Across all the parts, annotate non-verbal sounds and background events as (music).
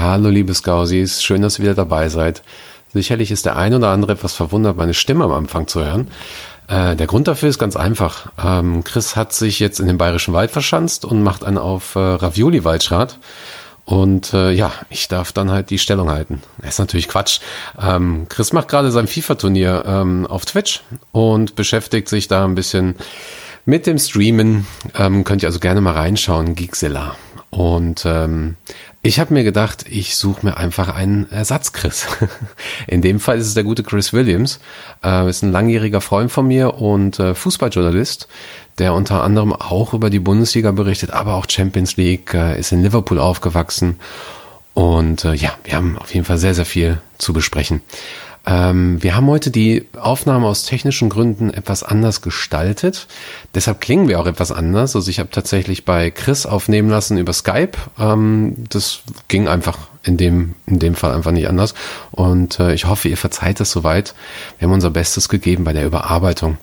Hallo liebe Scousies, schön, dass ihr wieder dabei seid. Sicherlich ist der ein oder andere etwas verwundert, meine Stimme am Anfang zu hören. Äh, der Grund dafür ist ganz einfach. Ähm, Chris hat sich jetzt in den Bayerischen Wald verschanzt und macht einen auf äh, Ravioli-Waldschrat. Und äh, ja, ich darf dann halt die Stellung halten. Das ist natürlich Quatsch. Ähm, Chris macht gerade sein FIFA-Turnier ähm, auf Twitch und beschäftigt sich da ein bisschen mit dem Streamen. Ähm, könnt ihr also gerne mal reinschauen, Geekzilla. Und ähm, ich habe mir gedacht, ich suche mir einfach einen Ersatz Chris. (laughs) In dem Fall ist es der gute Chris Williams, äh, ist ein langjähriger Freund von mir und äh, Fußballjournalist, der unter anderem auch über die Bundesliga berichtet, aber auch Champions League, äh, ist in Liverpool aufgewachsen und äh, ja, wir haben auf jeden Fall sehr, sehr viel zu besprechen. Ähm, wir haben heute die Aufnahme aus technischen Gründen etwas anders gestaltet. Deshalb klingen wir auch etwas anders. Also ich habe tatsächlich bei Chris aufnehmen lassen über Skype. Ähm, das ging einfach in dem, in dem Fall einfach nicht anders. Und äh, ich hoffe, ihr verzeiht das soweit. Wir haben unser Bestes gegeben bei der Überarbeitung.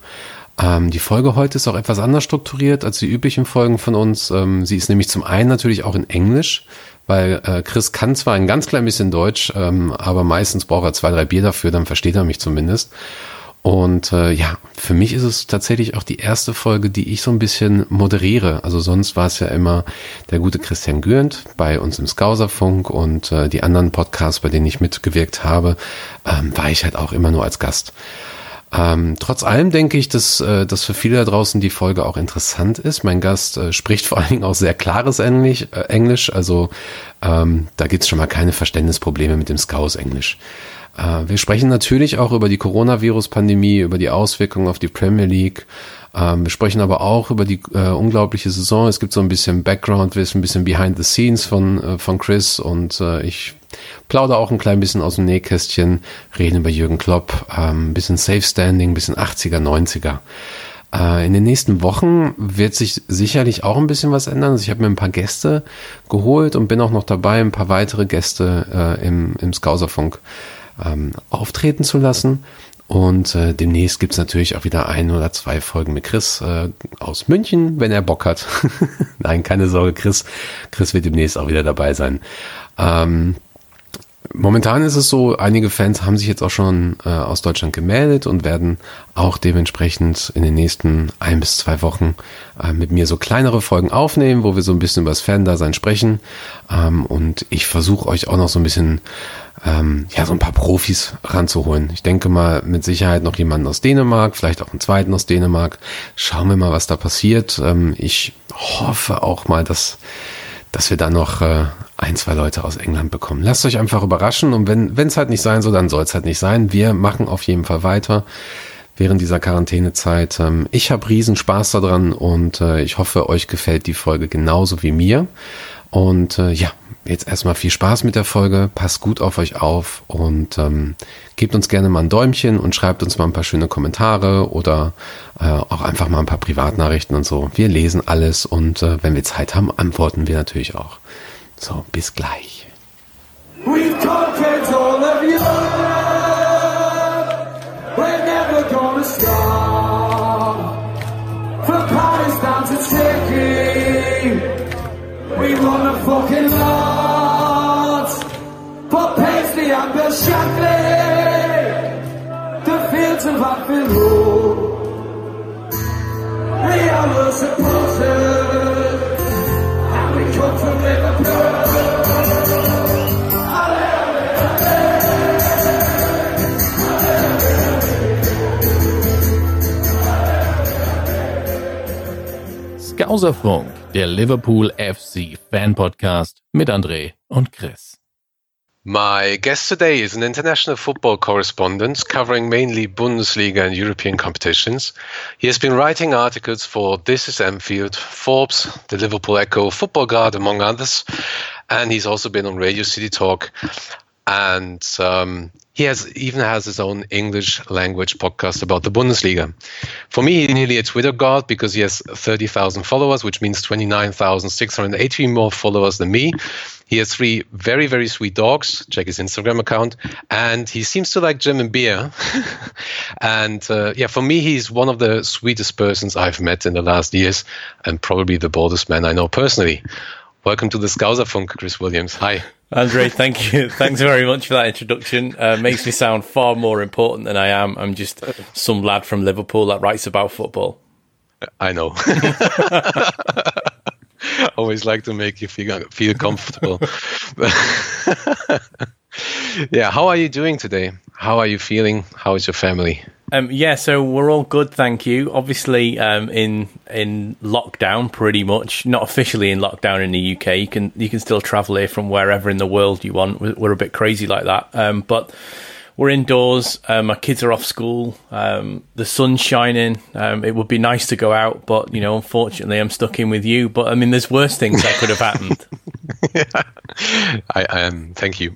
Ähm, die Folge heute ist auch etwas anders strukturiert als die üblichen Folgen von uns. Ähm, sie ist nämlich zum einen natürlich auch in Englisch weil äh, Chris kann zwar ein ganz klein bisschen Deutsch, ähm, aber meistens braucht er zwei, drei Bier dafür, dann versteht er mich zumindest. Und äh, ja, für mich ist es tatsächlich auch die erste Folge, die ich so ein bisschen moderiere. Also sonst war es ja immer der gute Christian Gürnt bei uns im Skauserfunk und äh, die anderen Podcasts, bei denen ich mitgewirkt habe, ähm, war ich halt auch immer nur als Gast. Ähm, trotz allem denke ich, dass, äh, dass für viele da draußen die Folge auch interessant ist. Mein Gast äh, spricht vor allen Dingen auch sehr klares Englisch, äh, Englisch also ähm, da gibt's schon mal keine Verständnisprobleme mit dem Scouse-Englisch. Äh, wir sprechen natürlich auch über die Coronavirus-Pandemie, über die Auswirkungen auf die Premier League. Ähm, wir sprechen aber auch über die äh, unglaubliche Saison. Es gibt so ein bisschen Background-Wissen, ein bisschen Behind the Scenes von, äh, von Chris und äh, ich plaudere auch ein klein bisschen aus dem Nähkästchen, reden über Jürgen Klopp, ähm, ein bisschen Safe Standing, ein bisschen 80er, 90er. Äh, in den nächsten Wochen wird sich sicherlich auch ein bisschen was ändern. Also ich habe mir ein paar Gäste geholt und bin auch noch dabei, ein paar weitere Gäste äh, im, im Skauserfunk ähm, auftreten zu lassen. Und äh, demnächst gibt's natürlich auch wieder ein oder zwei Folgen mit Chris äh, aus München, wenn er Bock hat. (laughs) Nein, keine Sorge, Chris, Chris wird demnächst auch wieder dabei sein. Ähm, Momentan ist es so, einige Fans haben sich jetzt auch schon äh, aus Deutschland gemeldet und werden auch dementsprechend in den nächsten ein bis zwei Wochen äh, mit mir so kleinere Folgen aufnehmen, wo wir so ein bisschen über das Fan-Dasein sprechen. Ähm, und ich versuche euch auch noch so ein bisschen, ähm, ja, so ein paar Profis ranzuholen. Ich denke mal mit Sicherheit noch jemanden aus Dänemark, vielleicht auch einen zweiten aus Dänemark. Schauen wir mal, was da passiert. Ähm, ich hoffe auch mal, dass dass wir da noch äh, ein, zwei Leute aus England bekommen. Lasst euch einfach überraschen und wenn es halt nicht sein soll, dann soll es halt nicht sein. Wir machen auf jeden Fall weiter während dieser Quarantänezeit. Ähm, ich habe riesen Spaß daran und äh, ich hoffe, euch gefällt die Folge genauso wie mir. Und äh, ja, jetzt erstmal viel Spaß mit der Folge, passt gut auf euch auf und ähm, gebt uns gerne mal ein Däumchen und schreibt uns mal ein paar schöne Kommentare oder äh, auch einfach mal ein paar Privatnachrichten und so. Wir lesen alles und äh, wenn wir Zeit haben, antworten wir natürlich auch. So, bis gleich. We've conquered all of you. We're never gonna stop. From down to Turkey. We wanna fucking lot. For Paisley and Bill Shankly. The fields of Anfield Road. We are the supporters. Skauserfunk, der Liverpool FC Fan Podcast mit André und Chris. My guest today is an international football correspondent covering mainly Bundesliga and European competitions. He has been writing articles for This is Anfield, Forbes, the Liverpool Echo, Football Guard, among others. And he's also been on Radio City Talk and um, he has even has his own English language podcast about the Bundesliga. For me, he's nearly a Twitter god because he has 30,000 followers, which means 29,680 more followers than me. He has three very, very sweet dogs. Check his Instagram account. And he seems to like German beer. (laughs) and uh, yeah, for me, he's one of the sweetest persons I've met in the last years and probably the boldest man I know personally. Welcome to the Scouser Funk, Chris Williams. Hi. Andre, thank you. (laughs) Thanks very much for that introduction. Uh, makes me sound far more important than I am. I'm just some lad from Liverpool that writes about football. I know. (laughs) Always like to make you feel feel comfortable. (laughs) yeah, how are you doing today? How are you feeling? How is your family? Um, yeah, so we're all good, thank you. Obviously, um, in in lockdown, pretty much. Not officially in lockdown in the UK. You can you can still travel here from wherever in the world you want. We're, we're a bit crazy like that, um, but we're indoors. Um, my kids are off school. Um, the sun's shining. Um, it would be nice to go out, but you know, unfortunately, I'm stuck in with you. But I mean, there's worse things that could have happened. (laughs) yeah. I um, thank you.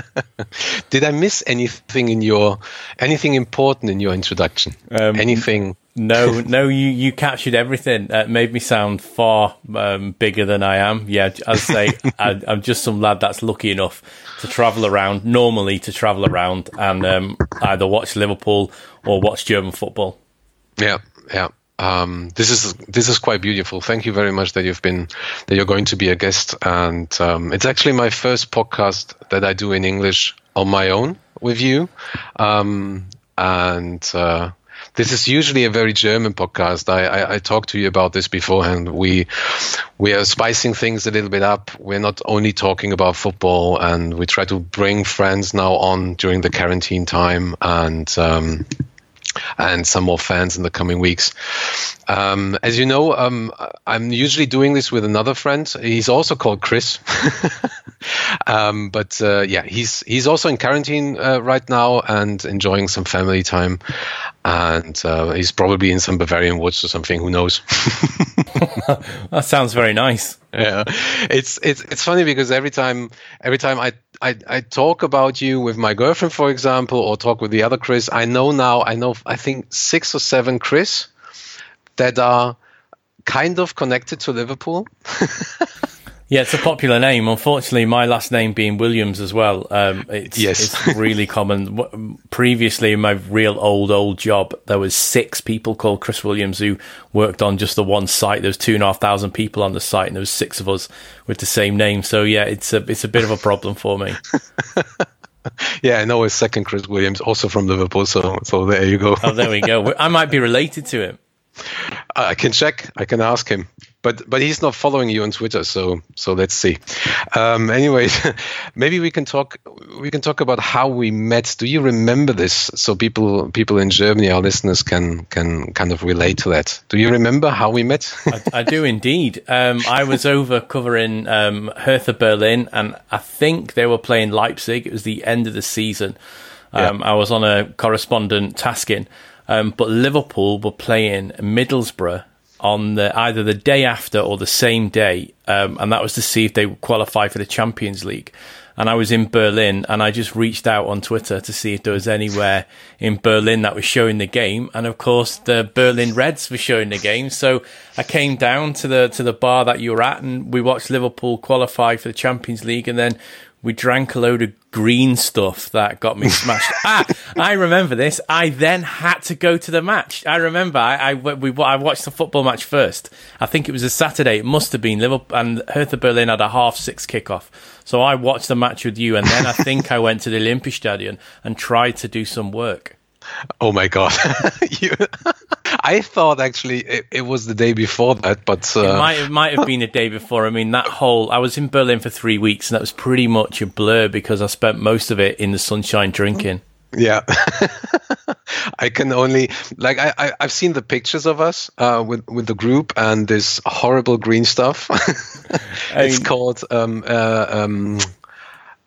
(laughs) Did I miss anything in your anything important in your introduction? Um, anything? No, (laughs) no, you, you captured everything. It made me sound far um, bigger than I am. Yeah, I'd say (laughs) I, am just some lad that's lucky enough to travel around, normally to travel around and um, either watch Liverpool or watch German football. Yeah, yeah. Um, this is this is quite beautiful. Thank you very much that you've been that you're going to be a guest, and um, it's actually my first podcast that I do in English on my own with you, um, and uh, this is usually a very German podcast. I, I, I talked to you about this beforehand. We we are spicing things a little bit up. We're not only talking about football, and we try to bring friends now on during the quarantine time, and um, and some more fans in the coming weeks. Um, as you know, um, I'm usually doing this with another friend. He's also called Chris, (laughs) um, but uh, yeah, he's he's also in quarantine uh, right now and enjoying some family time, and uh, he's probably in some Bavarian woods or something. Who knows? (laughs) (laughs) that sounds very nice. Yeah, it's it's it's funny because every time every time I I, I talk about you with my girlfriend, for example, or talk with the other Chris. I know now, I know, I think six or seven Chris that are kind of connected to Liverpool. (laughs) Yeah, it's a popular name. Unfortunately, my last name being Williams as well. Um, it's, yes. it's really (laughs) common. Previously, in my real old, old job, there was six people called Chris Williams who worked on just the one site. There was two and a half thousand people on the site, and there was six of us with the same name. So yeah, it's a it's a bit of a problem for me. (laughs) yeah, I know his second Chris Williams, also from Liverpool. So so there you go. oh, there we go. (laughs) I might be related to him. I can check. I can ask him but but he's not following you on Twitter, so so let's see. Um, anyway, (laughs) maybe we can talk we can talk about how we met. Do you remember this? So people people in Germany, our listeners, can can kind of relate to that. Do you remember how we met? (laughs) I, I, do indeed. Um, I was over covering um, Hertha Berlin, and I think they were playing Leipzig. It was the end of the season. Um, yeah. I was on a correspondent tasking. Um, but Liverpool were playing Middlesbrough on the, either the day after or the same day, um, and that was to see if they would qualify for the Champions League. And I was in Berlin, and I just reached out on Twitter to see if there was anywhere in Berlin that was showing the game. And of course, the Berlin Reds were showing the game. So I came down to the to the bar that you were at, and we watched Liverpool qualify for the Champions League, and then we drank a load of green stuff that got me smashed. (laughs) ah, I remember this. I then had to go to the match. I remember I, I, we, I watched the football match first. I think it was a Saturday. It must have been Liverpool and Hertha Berlin had a half six kickoff. So I watched the match with you, and then I think I went to the Olympiastadion and tried to do some work. Oh my god! (laughs) you, (laughs) I thought actually it, it, was the day before that, but uh... it, might, it might have been the day before. I mean, that whole I was in Berlin for three weeks, and that was pretty much a blur because I spent most of it in the sunshine drinking. Yeah, (laughs) I can only like I, I have seen the pictures of us uh, with with the group and this horrible green stuff. it's I called um, uh, um,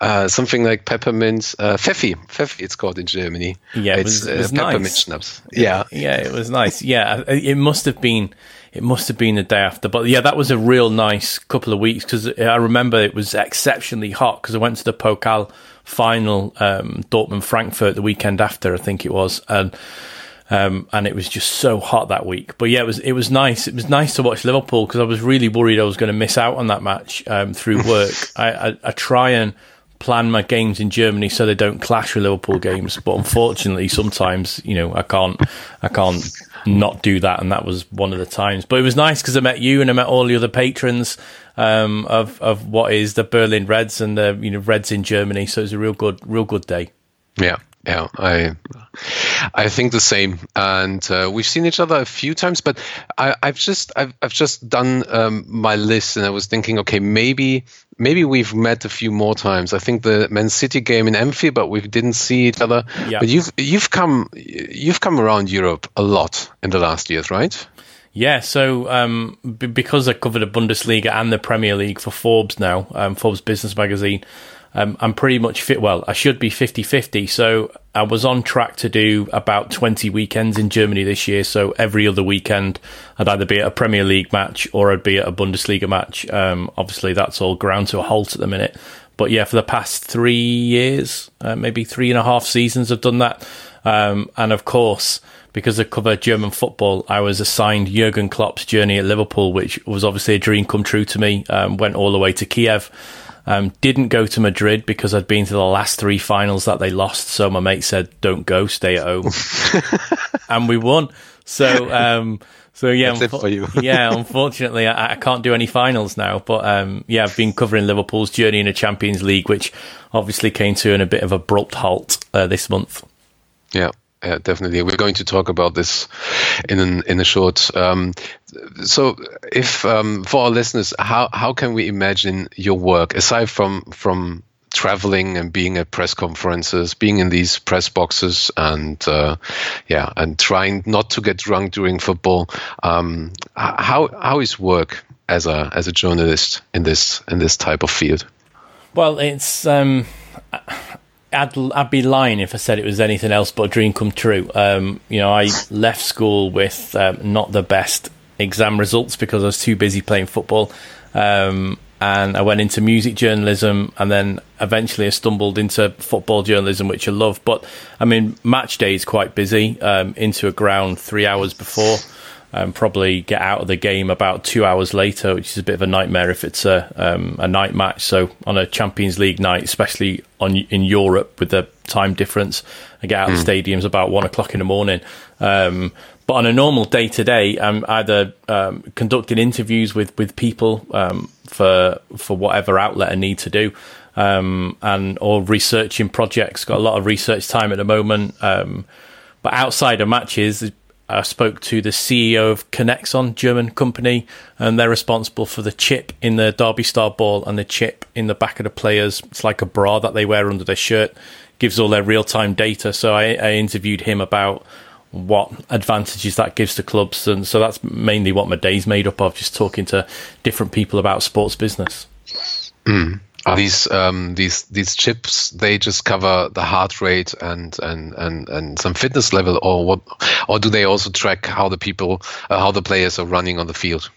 uh, something like peppermint uh, Pfeffi. Pfeffi, it's called in Germany. Yeah, it was, it was uh, peppermint nice. schnapps. Yeah, yeah, it was nice. Yeah, it must have been. It must have been the day after, but yeah, that was a real nice couple of weeks because I remember it was exceptionally hot because I went to the Pokal final, um, Dortmund Frankfurt, the weekend after, I think it was, and um, and it was just so hot that week. But yeah, it was it was nice. It was nice to watch Liverpool because I was really worried I was going to miss out on that match um, through (laughs) work. I, I, I try and plan my games in Germany so they don't clash with Liverpool games. But unfortunately, sometimes you know I can't I can't not do that, and that was one of the times. But it was nice because I met you and I met all the other patrons um, of of what is the Berlin Reds and the you know Reds in Germany. So it was a real good real good day. Yeah, yeah, I I think the same, and uh, we've seen each other a few times. But I, have just I've I've just done um, my list, and I was thinking, okay, maybe maybe we've met a few more times. I think the Man City game in Amphi, but we didn't see each other. Yeah. But you've you've come you've come around Europe a lot in the last years, right? Yeah, so um, b- because I covered the Bundesliga and the Premier League for Forbes now, um, Forbes Business Magazine, um, I'm pretty much fit. Well, I should be 50 50. So I was on track to do about 20 weekends in Germany this year. So every other weekend, I'd either be at a Premier League match or I'd be at a Bundesliga match. Um, obviously, that's all ground to a halt at the minute. But yeah, for the past three years, uh, maybe three and a half seasons, I've done that. Um, and of course, because I cover German football, I was assigned Jurgen Klopp's journey at Liverpool, which was obviously a dream come true to me. Um, went all the way to Kiev. Um, didn't go to Madrid because I'd been to the last three finals that they lost. So my mate said, "Don't go, stay at home," (laughs) and we won. So, um, so yeah, unfo- (laughs) yeah. Unfortunately, I, I, can't do any finals now. But um, yeah, I've been covering Liverpool's journey in the Champions League, which obviously came to an a bit of abrupt halt uh, this month. Yeah, yeah, definitely. We're going to talk about this in an, in a short. Um, so, if um, for our listeners, how how can we imagine your work aside from from traveling and being at press conferences, being in these press boxes, and uh, yeah, and trying not to get drunk during football? Um, how how is work as a as a journalist in this in this type of field? Well, it's um, I'd, I'd be lying if I said it was anything else but a dream come true. Um, you know, I left school with um, not the best exam results because I was too busy playing football. Um, and I went into music journalism and then eventually I stumbled into football journalism, which I love. But I mean, match day is quite busy, um, into a ground three hours before and probably get out of the game about two hours later, which is a bit of a nightmare if it's a um, a night match. So on a Champions League night, especially on in Europe with the time difference, I get out mm. of the hmm. stadiums about one o'clock in the morning. Um, but on a normal day to day, I'm either um, conducting interviews with with people um, for for whatever outlet I need to do. Um, and or researching projects. Got a lot of research time at the moment. but outside of matches, I spoke to the CEO of Kinexon, German company, and they're responsible for the chip in the Derby Star ball and the chip in the back of the players. It's like a bra that they wear under their shirt, gives all their real time data. So I, I interviewed him about what advantages that gives to clubs, and so that's mainly what my day's made up of, just talking to different people about sports business. Mm. Are these um, these these chips? They just cover the heart rate and and and and some fitness level, or what? Or do they also track how the people, uh, how the players are running on the field?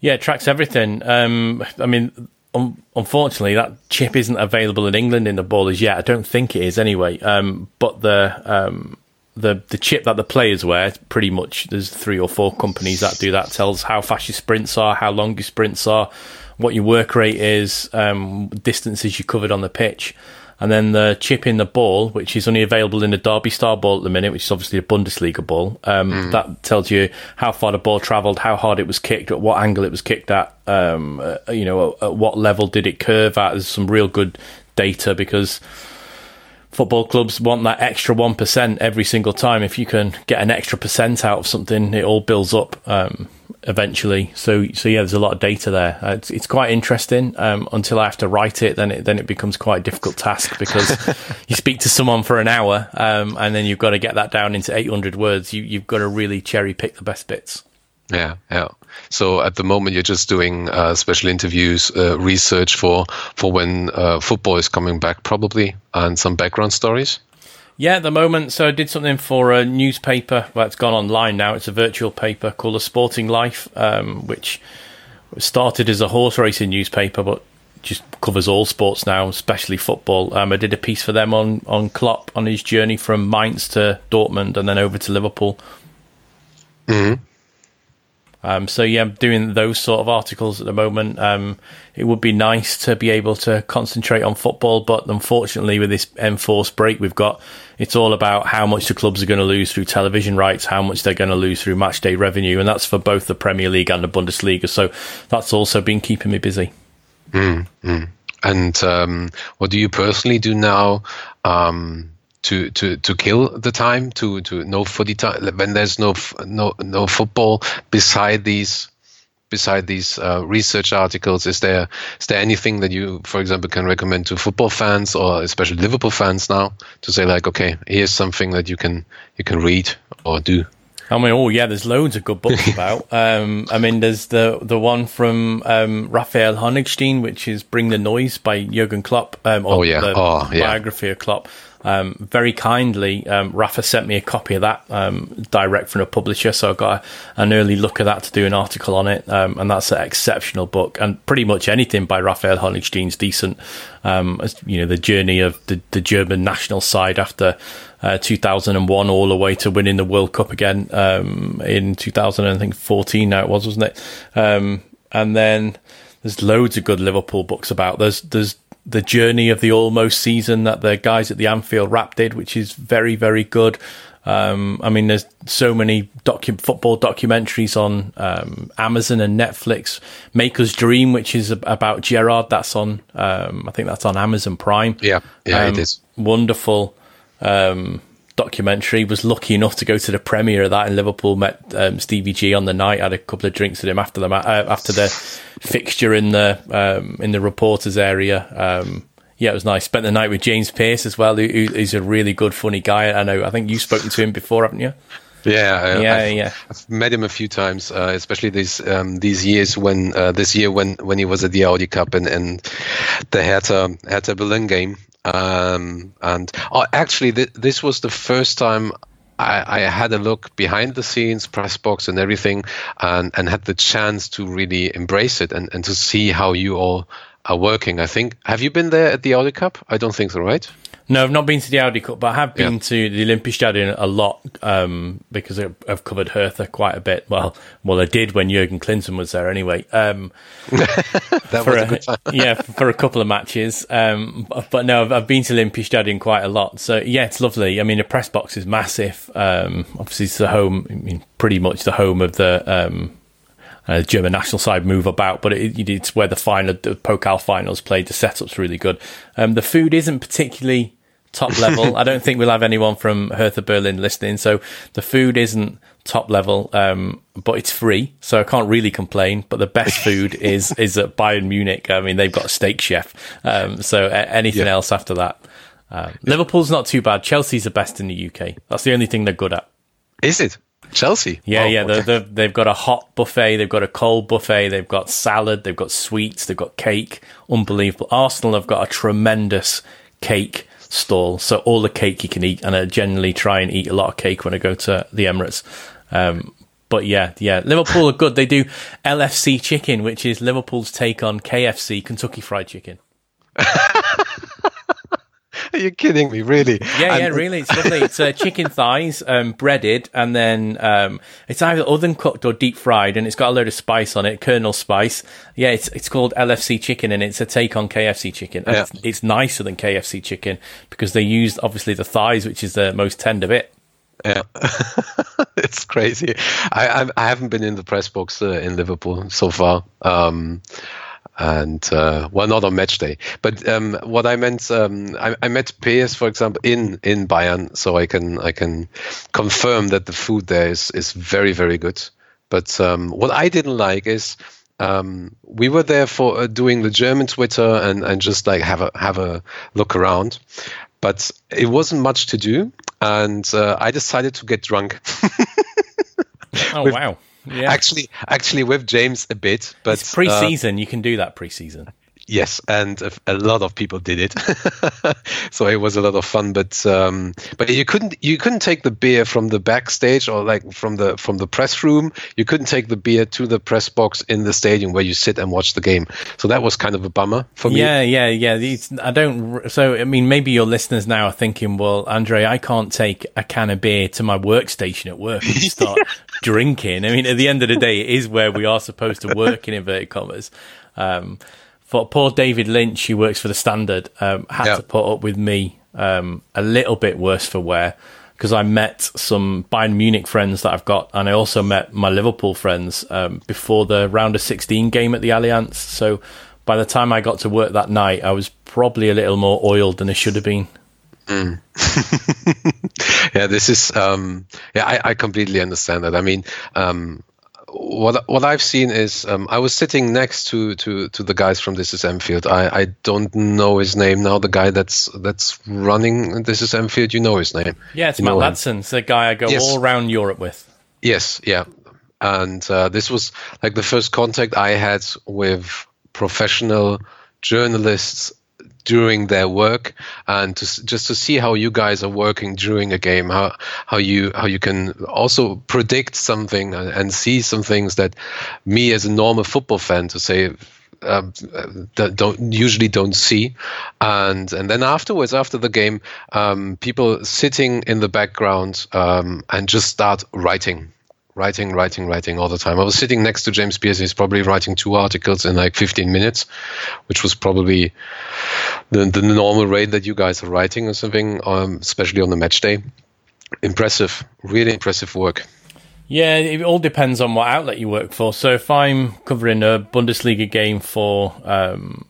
Yeah, it tracks everything. Um, I mean, un- unfortunately, that chip isn't available in England in the ball as yet. I don't think it is anyway. Um, but the um, the the chip that the players wear, pretty much, there's three or four companies that do that. Tells how fast your sprints are, how long your sprints are what your work rate is, um, distances you covered on the pitch, and then the chip in the ball, which is only available in the Derby Star ball at the minute, which is obviously a Bundesliga ball. Um, mm. That tells you how far the ball travelled, how hard it was kicked, at what angle it was kicked at, um, uh, you know, at, at what level did it curve at. There's some real good data because football clubs want that extra 1% every single time. If you can get an extra percent out of something, it all builds up. Um, eventually. So so yeah, there's a lot of data there. Uh, it's, it's quite interesting. Um, until I have to write it, then it then it becomes quite a difficult task because (laughs) you speak to someone for an hour, um, and then you've got to get that down into 800 words. You you've got to really cherry pick the best bits. Yeah, yeah. So at the moment, you're just doing uh, special interviews, uh, research for for when uh, football is coming back, probably, and some background stories. Yeah, at the moment, so I did something for a newspaper that's gone online now. It's a virtual paper called The Sporting Life, um, which started as a horse racing newspaper, but just covers all sports now, especially football. Um, I did a piece for them on on Klopp on his journey from Mainz to Dortmund and then over to Liverpool. Mm-hmm. Um, so yeah, I'm doing those sort of articles at the moment. Um, it would be nice to be able to concentrate on football, but unfortunately, with this enforced break we've got, it's all about how much the clubs are going to lose through television rights, how much they're going to lose through match day revenue, and that's for both the Premier League and the Bundesliga. So that's also been keeping me busy. Mm, mm. And um, what do you personally do now? Um, to to to kill the time to to no footy time when there's no no no football beside these beside these uh, research articles is there is there anything that you for example can recommend to football fans or especially liverpool fans now to say like okay here's something that you can you can read or do I mean, oh yeah, there's loads of good books (laughs) about. Um, I mean, there's the the one from um, Raphael Honigstein, which is "Bring the Noise" by Jurgen Klopp. Um, oh yeah, the oh yeah, biography of Klopp. Um, very kindly, um, Rafa sent me a copy of that um, direct from a publisher, so I got a, an early look at that to do an article on it, um, and that's an exceptional book. And pretty much anything by Raphael Honigstein's decent. Um, you know, the journey of the, the German national side after uh, 2001 all the way to winning the World Cup again um, in 2014. Now it was, wasn't it? and then there's loads of good Liverpool books about. There's there's the journey of the almost season that the guys at the Anfield Wrap did, which is very, very good. Um, I mean, there's so many docu- football documentaries on um, Amazon and Netflix. Make Us Dream, which is about Gerrard, that's on. Um, I think that's on Amazon Prime. Yeah, yeah, it Um, is. Wonderful um, documentary. Was lucky enough to go to the premiere of that in Liverpool. Met um, Stevie G on the night. Had a couple of drinks with him after the ma- uh, after the fixture in the um, in the reporters area. Um, yeah, it was nice. Spent the night with James Pearce as well, who, a really good, funny guy. I know. I think you've spoken to him before, haven't you? Yeah, I- Yeah, I've, yeah. I've met him a few times, uh, especially these um, these years when uh, this year when when he was at the Audi Cup and, and the Hertha Hertha Berlin game. Um, and oh, actually, th- this was the first time. I, I had a look behind the scenes, press box, and everything, and, and had the chance to really embrace it and, and to see how you all are working. I think. Have you been there at the Audi Cup? I don't think so, right? No, I've not been to the Audi Cup, but I have been Yeah. to the Olympiastadion a lot um, because I've covered Hertha quite a bit. Well, well, I did when Jurgen Klinsmann was there anyway. Um, (laughs) That for was a a, good time. (laughs) yeah, for a couple of matches. Um, but, but no, I've, I've been to Olympiastadion quite a lot. So yeah, it's lovely. I mean, the press box is massive. Um, obviously, it's the home, I mean, pretty much the home of the um, uh, German national side move about, but it, it's where the final, the Pokal finals played. The setup's really good. Um, the food isn't particularly top level. (laughs) I don't think we'll have anyone from Hertha Berlin listening, so the food isn't top level, um, but it's free, so I can't really complain. But the best (laughs) food is is at Bayern Munich. I mean, they've got a steak chef, um, so a- anything Yeah. else after that. Um, Liverpool's not too bad. Chelsea's the best in the UK. That's the only thing they're good at. Is it Chelsea? Yeah, Oh, yeah. okay. They're, they're, they've got a hot buffet. They've got a cold buffet. They've got salad. They've got sweets. They've got cake. Unbelievable. Arsenal have got a tremendous cake stall. So all the cake you can eat. And I generally try and eat a lot of cake when I go to the Emirates. Um, but yeah, yeah. Liverpool are good. They do LFC chicken, which is Liverpool's take on KFC, Kentucky Fried Chicken. (laughs) (laughs) Are you kidding me? Really? Yeah, And- yeah, really. It's lovely. It's uh, (laughs) chicken thighs, um, breaded, and then um, it's either oven cooked or deep fried, and it's got a load of spice on it, Colonel spice. Yeah, it's it's called LFC chicken, and it's a take on KFC chicken. Yeah. It's, it's nicer than KFC chicken because they used obviously the thighs, which is the most tender bit. Yeah, (laughs) it's crazy. I, I I haven't been in the press box uh, in Liverpool so far, um, and uh, well, not on match day. But um, what I meant, um, I, I met PS, for example, in in Bayern, so I can I can confirm that the food there is is very very good. But um, what I didn't like is. Um, we were there for uh, doing the German Twitter and, and just like have a have a look around, but it wasn't much to do, and uh, I decided to get drunk. (laughs) Oh wow! Yeah, actually, actually with James a bit, but it's pre-season. Uh, you can do that pre-season. Yes, and a, a, lot of people did it, (laughs) so it was a lot of fun. But um, but you couldn't you couldn't take the beer from the backstage or like from the from the press room. You couldn't take the beer to the press box in the stadium where you sit and watch the game. So that was kind of a bummer for me. Yeah, yeah, yeah. These, I don't. So I mean, maybe your listeners now are thinking, well, Andre, I can't take a can of beer to my workstation at work and start (laughs) drinking. I mean, at the end of the day, it is where we are supposed to work in inverted commas. Um, for poor David Lynch, who works for the Standard, um, had yeah. to put up with me um, a little bit worse for wear because I met some Bayern Munich friends that I've got, and I also met my Liverpool friends um, before the round of 16 game at the Allianz. So by the time I got to work that night, I was probably a little more oiled than I should have been. Mm. (laughs) yeah, this is um, yeah, I, I, completely understand that. I mean, um, what what I've seen is um, I was sitting next to to to the guys from This Is Anfield. I, I don't know his name now. The guy that's that's running This Is Anfield. You know his name? Yeah, it's you Matt Ladson. the guy I go yes. all around Europe with. Yes, yeah, and uh, this was like the first contact I had with professional journalists during their work and to, just to see how you guys are working during a game how how you how you can also predict something and, and see some things that me as a normal football fan to say um, don't usually don't see, and and then afterwards, after the game, um, people sitting in the background um, and just start writing writing, writing, writing all the time. I was sitting next to James Pearce. He's probably writing two articles in like 15 minutes, which was probably the, the normal rate that you guys are writing or something, um, especially on the match day. Impressive, really impressive work. Yeah, it all depends on what outlet you work for. So if I'm covering a Bundesliga game for um,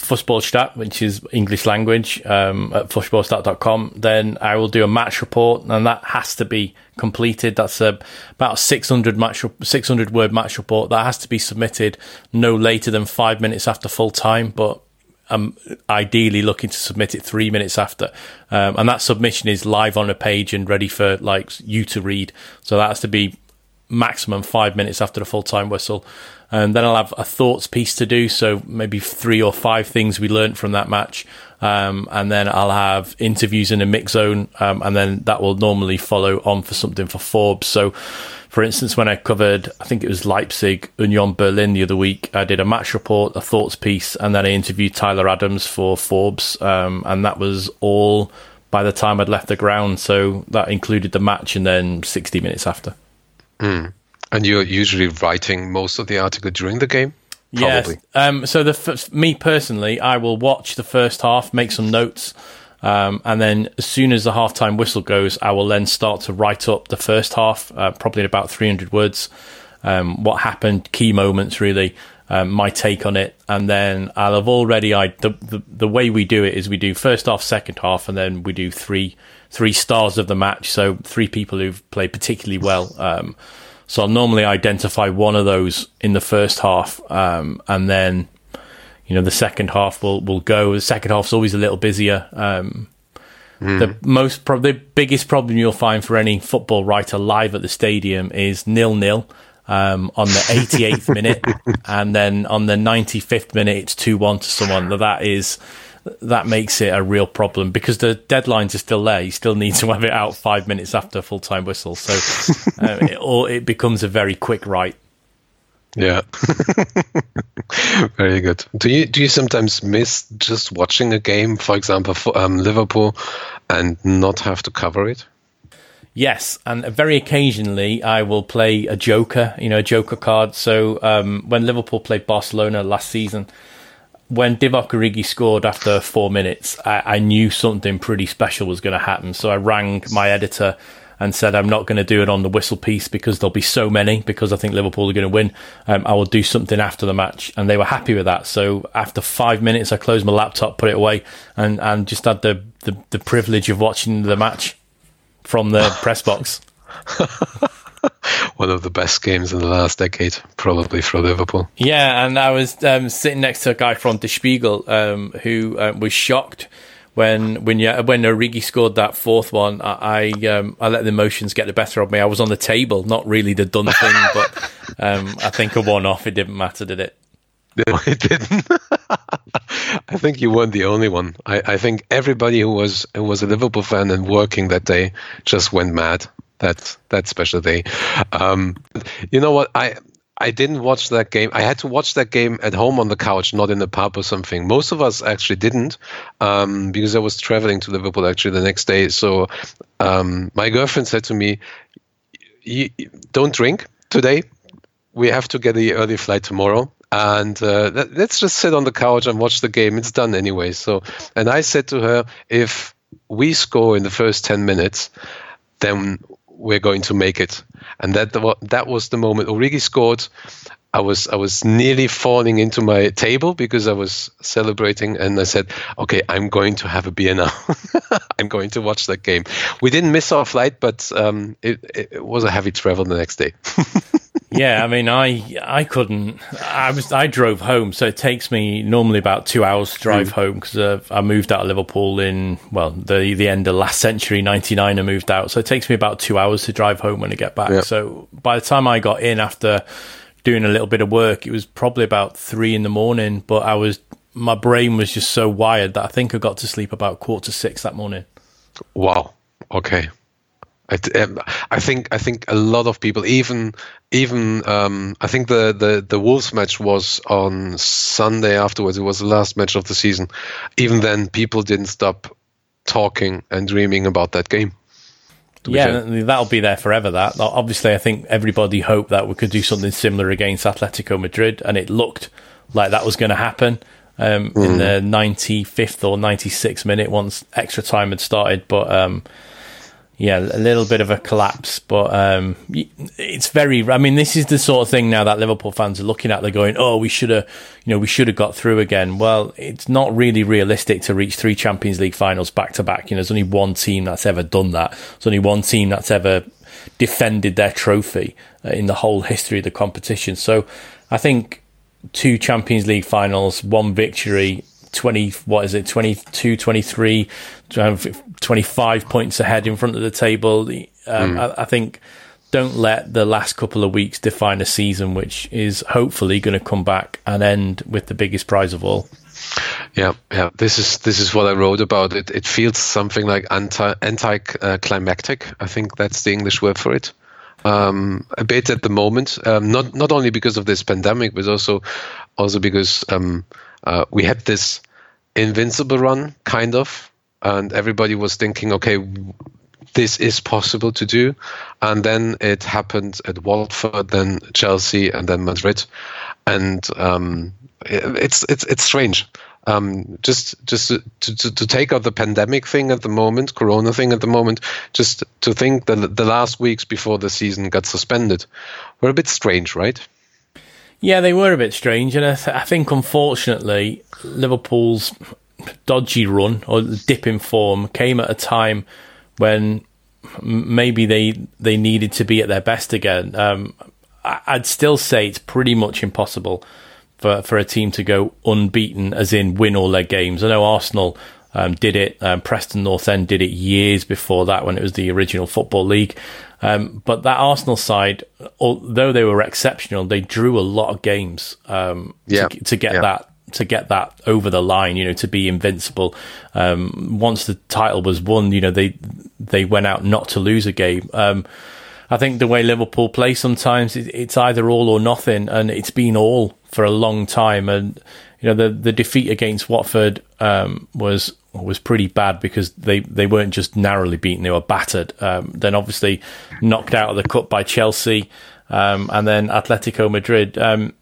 Fußballstat, which is English language, um, at fußballstat.com, then I will do a match report, and that has to be completed. That's a, about 600 match, 600 word match report that has to be submitted no later than five minutes after full time, but I'm ideally looking to submit it three minutes after. Um, and that submission is live on a page and ready for like you to read. So that has to be maximum five minutes after the full time whistle and then I'll have a thoughts piece to do. So maybe three or five things we learned from that match, um, and then I'll have interviews in a mix zone, um, and then that will normally follow on for something for Forbes. So. For instance, when I covered, I think it was Leipzig, Union Berlin the other week, I did a match report, a thoughts piece, and then I interviewed Tyler Adams for Forbes, um, and that was all by the time I'd left the ground. So that included the match and then 60 minutes after. Mm. And you're usually writing most of the article during the game? Probably. Yes. Um, so the f- me personally, I will watch the first half, make some notes, um, and then as soon as the halftime whistle goes, I will then start to write up the first half, uh, probably in about 300 words. Um, what happened, key moments, really, um, my take on it, and then I'll have already. I the, the the way we do it is we do first half, second half, and then we do three three stars of the match. So three people who've played particularly well. So I'll normally identify one of those in the first half, um, and then you know the second half will will go. The second half's always a little busier. Um, mm. The most pro- the biggest problem you'll find for any football writer live at the stadium is nil nil. Um, on the 88th minute, (laughs) and then on the 95th minute, it's 2 1 to someone. That is that makes it a real problem because the deadlines are still there. You still need to have it out five minutes after full time whistle, so (laughs) uh, it, or it becomes a very quick write. Yeah, (laughs) very good. Do you do you sometimes miss just watching a game, for example, for um, Liverpool, and not have to cover it? Yes, and very occasionally I will play a joker, you know, a joker card. So um, when Liverpool played Barcelona last season, when Divock Origi scored after four minutes, I, I knew something pretty special was going to happen. So I rang my editor and said, I'm not going to do it on the whistle piece because there'll be so many because I think Liverpool are going to win. Um, I will do something after the match. And they were happy with that. So after five minutes, I closed my laptop, put it away, and, and just had the, the, the privilege of watching the match from the press box. (laughs) (laughs) one of the best games in the last decade, probably for Liverpool. Yeah, and I was um, sitting next to a guy from Der Spiegel um, who um, was shocked when when you, when Origi scored that fourth one. I I, um, I, let the emotions get the better of me. I was on the table, not really the done thing, (laughs) but um, I think a one off. It didn't matter, did it? No, (laughs) it didn't. I think you weren't the only one. I, I think everybody who was who was a Liverpool fan and working that day just went mad. That that special day. Um, you know what? I I didn't watch that game. I had to watch that game at home on the couch, not in the pub or something. Most of us actually didn't, um, because I was traveling to Liverpool actually the next day. So um, my girlfriend said to me, "Don't drink today. We have to get the early flight tomorrow." and uh, let's just sit on the couch and watch the game. It's done anyway. So, and I said to her, if we score in the first ten minutes, then we're going to make it. And that that was the moment Origi scored. I was I was nearly falling into my table because I was celebrating, and I said, "Okay, I'm going to have a beer now. (laughs) I'm going to watch that game." We didn't miss our flight, but um, it, it was a heavy travel the next day. (laughs) yeah, I mean, I I couldn't. I was I drove home, so it takes me normally about two hours to drive mm. home because uh, I moved out of Liverpool in well the the end of last century, ninety nine. I moved out, so it takes me about two hours to drive home when I get back. Yep. So by the time I got in after doing a little bit of work, it was probably about three in the morning. But I was my brain was just so wired that I think I got to sleep about quarter to six that morning. Wow. Okay. I, um, I think I think a lot of people, even even um, I think the, the the Wolves match was on Sunday afterwards. It was the last match of the season. Even then, people didn't stop talking and dreaming about that game. Yeah, that'll be there forever. That obviously, I think everybody hoped that we could do something similar against Atletico Madrid, and it looked like that was going to happen um, mm. in the 95th or 96th minute once extra time had started. But um, yeah, a little bit of a collapse, but um, it's very. I mean, this is the sort of thing now that Liverpool fans are looking at. They're going, "Oh, we should have, you know, we should have got through again." Well, it's not really realistic to reach three Champions League finals back to back. You know, there's only one team that's ever done that. There's only one team that's ever defended their trophy uh, in the whole history of the competition. So, I think two Champions League finals, one victory, 20 what is it 22 23 25 points ahead in front of the table. Um, mm. I, I, think don't let the last couple of weeks define a season which is hopefully going to come back and end with the biggest prize of all. Yeah yeah. This is this is what i wrote about it. It feels something like anti anti climactic. I think that's the english word for it. Um, a bit at the moment. Um, not not only because of this pandemic but also also because um, uh, we had this invincible run, kind of, and everybody was thinking, okay, this is possible to do. And then it happened at Watford, then Chelsea, and then Madrid, and um, it's it's it's strange. Um, just just to, to, to, take out the pandemic thing at the moment, Corona thing at the moment, just to think that the last weeks before the season got suspended were a bit strange, right? Yeah, they were a bit strange, and I, th- I think unfortunately Liverpool's dodgy run or dip in form came at a time when maybe they they needed to be at their best again. Um, I'd still say it's pretty much impossible for for a team to go unbeaten, as in win all their games. I know Arsenal um, did it. Um, Preston North End did it years before that when it was the original Football League. Um, but that Arsenal side, although they were exceptional, they drew a lot of games um, yeah. to, to, get yeah. that to get that over the line. You know, to be invincible. Um, once the title was won, you know they they went out not to lose a game. Um, I think the way Liverpool play sometimes it's either all or nothing, and it's been all for a long time. And you know the the defeat against Watford um, was was pretty bad because they, they weren't just narrowly beaten; they were battered. Um, then obviously knocked out of the cup by Chelsea, um, and then Atletico Madrid. Um,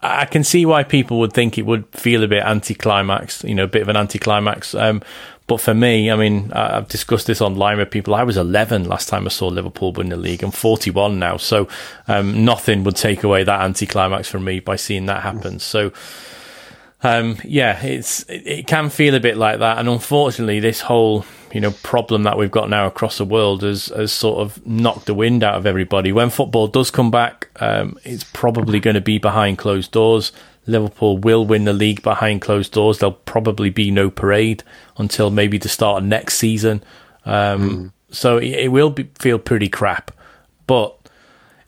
I can see why people would think it would feel a bit anticlimax, you know, a bit of an anticlimax. Um, but for me, I mean, I've discussed this online with people. I was 11 last time I saw Liverpool win the league. I'm 41 now, so um, nothing would take away that anticlimax from me by seeing that happen. So um, yeah, it's it, it, can feel a bit like that, and unfortunately, this whole you know problem that we've got now across the world has has sort of knocked the wind out of everybody. When football does come back, um, it's probably going to be behind closed doors. Liverpool will win the league behind closed doors. There'll probably be no parade until maybe the start of next season. Um, mm. So it, it will be, feel pretty crap, but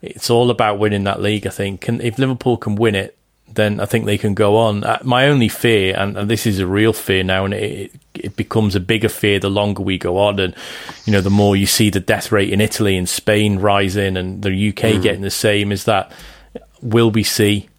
it's all about winning that league. I think, and if Liverpool can win it, then I think they can go on. Uh, my only fear, and, and, this is a real fear now, and it, it becomes a bigger fear the longer we go on, and you know the more you see the death rate in Italy and Spain rising, and the UK mm. getting the same. Is that will we see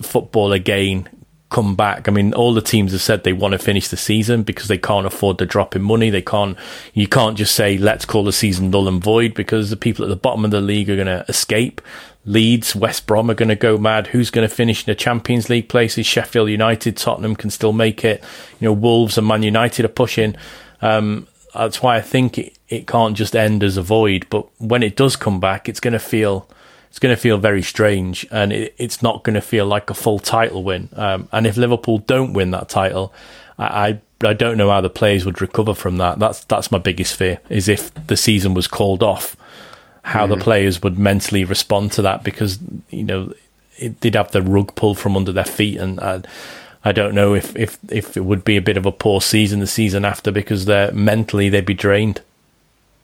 football again come back. I mean, all the teams have said they want to finish the season because they can't afford the drop in money. They can't, you can't just say, let's call the season null and void because the people at the bottom of the league are going to escape. Leeds, West Brom are going to go mad. Who's going to finish in the Champions League places? Sheffield United, Tottenham can still make it. You know, Wolves and Man United are pushing. Um, that's why I think it, it can't just end as a void. But when it does come back, it's going to feel it's going to feel very strange, and it, it's not going to feel like a full title win. Um, and if Liverpool don't win that title, I, I I don't know how the players would recover from that. That's that's my biggest fear. Is if the season was called off how mm. the players would mentally respond to that because you know it, they'd have the rug pulled from under their feet, and uh, I don't know if, if if it would be a bit of a poor season the season after because they're mentally they'd be drained.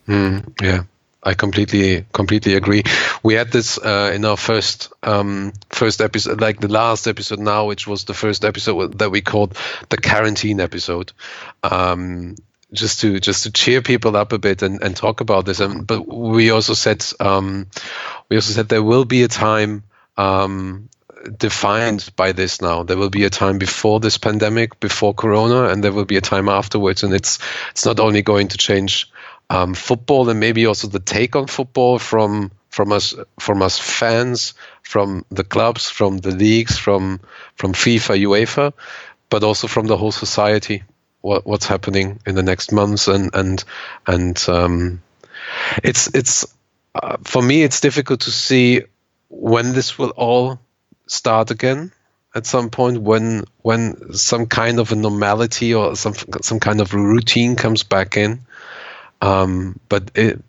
Mm, yeah. I completely completely agree. We had this uh, in our first um, first episode, like the last episode now, which was the first episode that we called the quarantine episode. Um, just to just to cheer people up a bit and, and talk about this. And but we also said um, we also said there will be a time um, defined by this now. There will be a time before this pandemic, before Corona, and there will be a time afterwards. And it's it's not only going to change um, football and maybe also the take on football from from us from us fans, from the clubs, from the leagues, from from FIFA, UEFA, but also from the whole society what, what's happening in the next months and and and um, it's it's uh, for me it's difficult to see when this will all start again at some point when when some kind of a normality or some some kind of routine comes back in. Um, but it,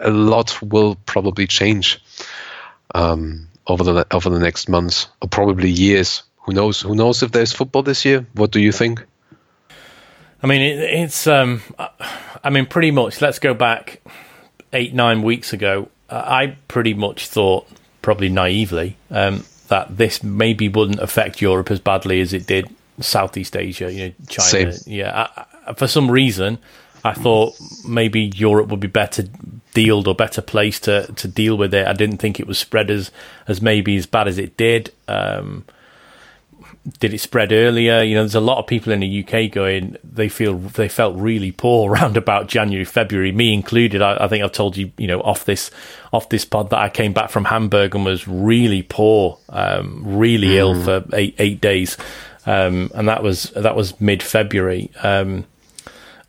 a lot will probably change um, over the over the next months or probably years. Who knows? Who knows if there's football this year? What do you think I mean, it, it's. Um, I mean, pretty much. Let's go back eight, nine weeks ago. I pretty much thought, probably naively, um, that this maybe wouldn't affect Europe as badly as it did Southeast Asia. You know, China. Same. Yeah. I, for some reason, I thought maybe Europe would be better dealed or better placed to to deal with it. I didn't think it was spread as as maybe as bad as it did. Um, did it spread earlier? You know, there's a lot of people in the UK going. They feel they felt really poor (laughs) around about January, February, me included. I, I, think I've told you, you know, off this off this pod that I came back from Hamburg and was really poor, um, really mm. ill for eight eight days, um, and that was that was mid February. Um,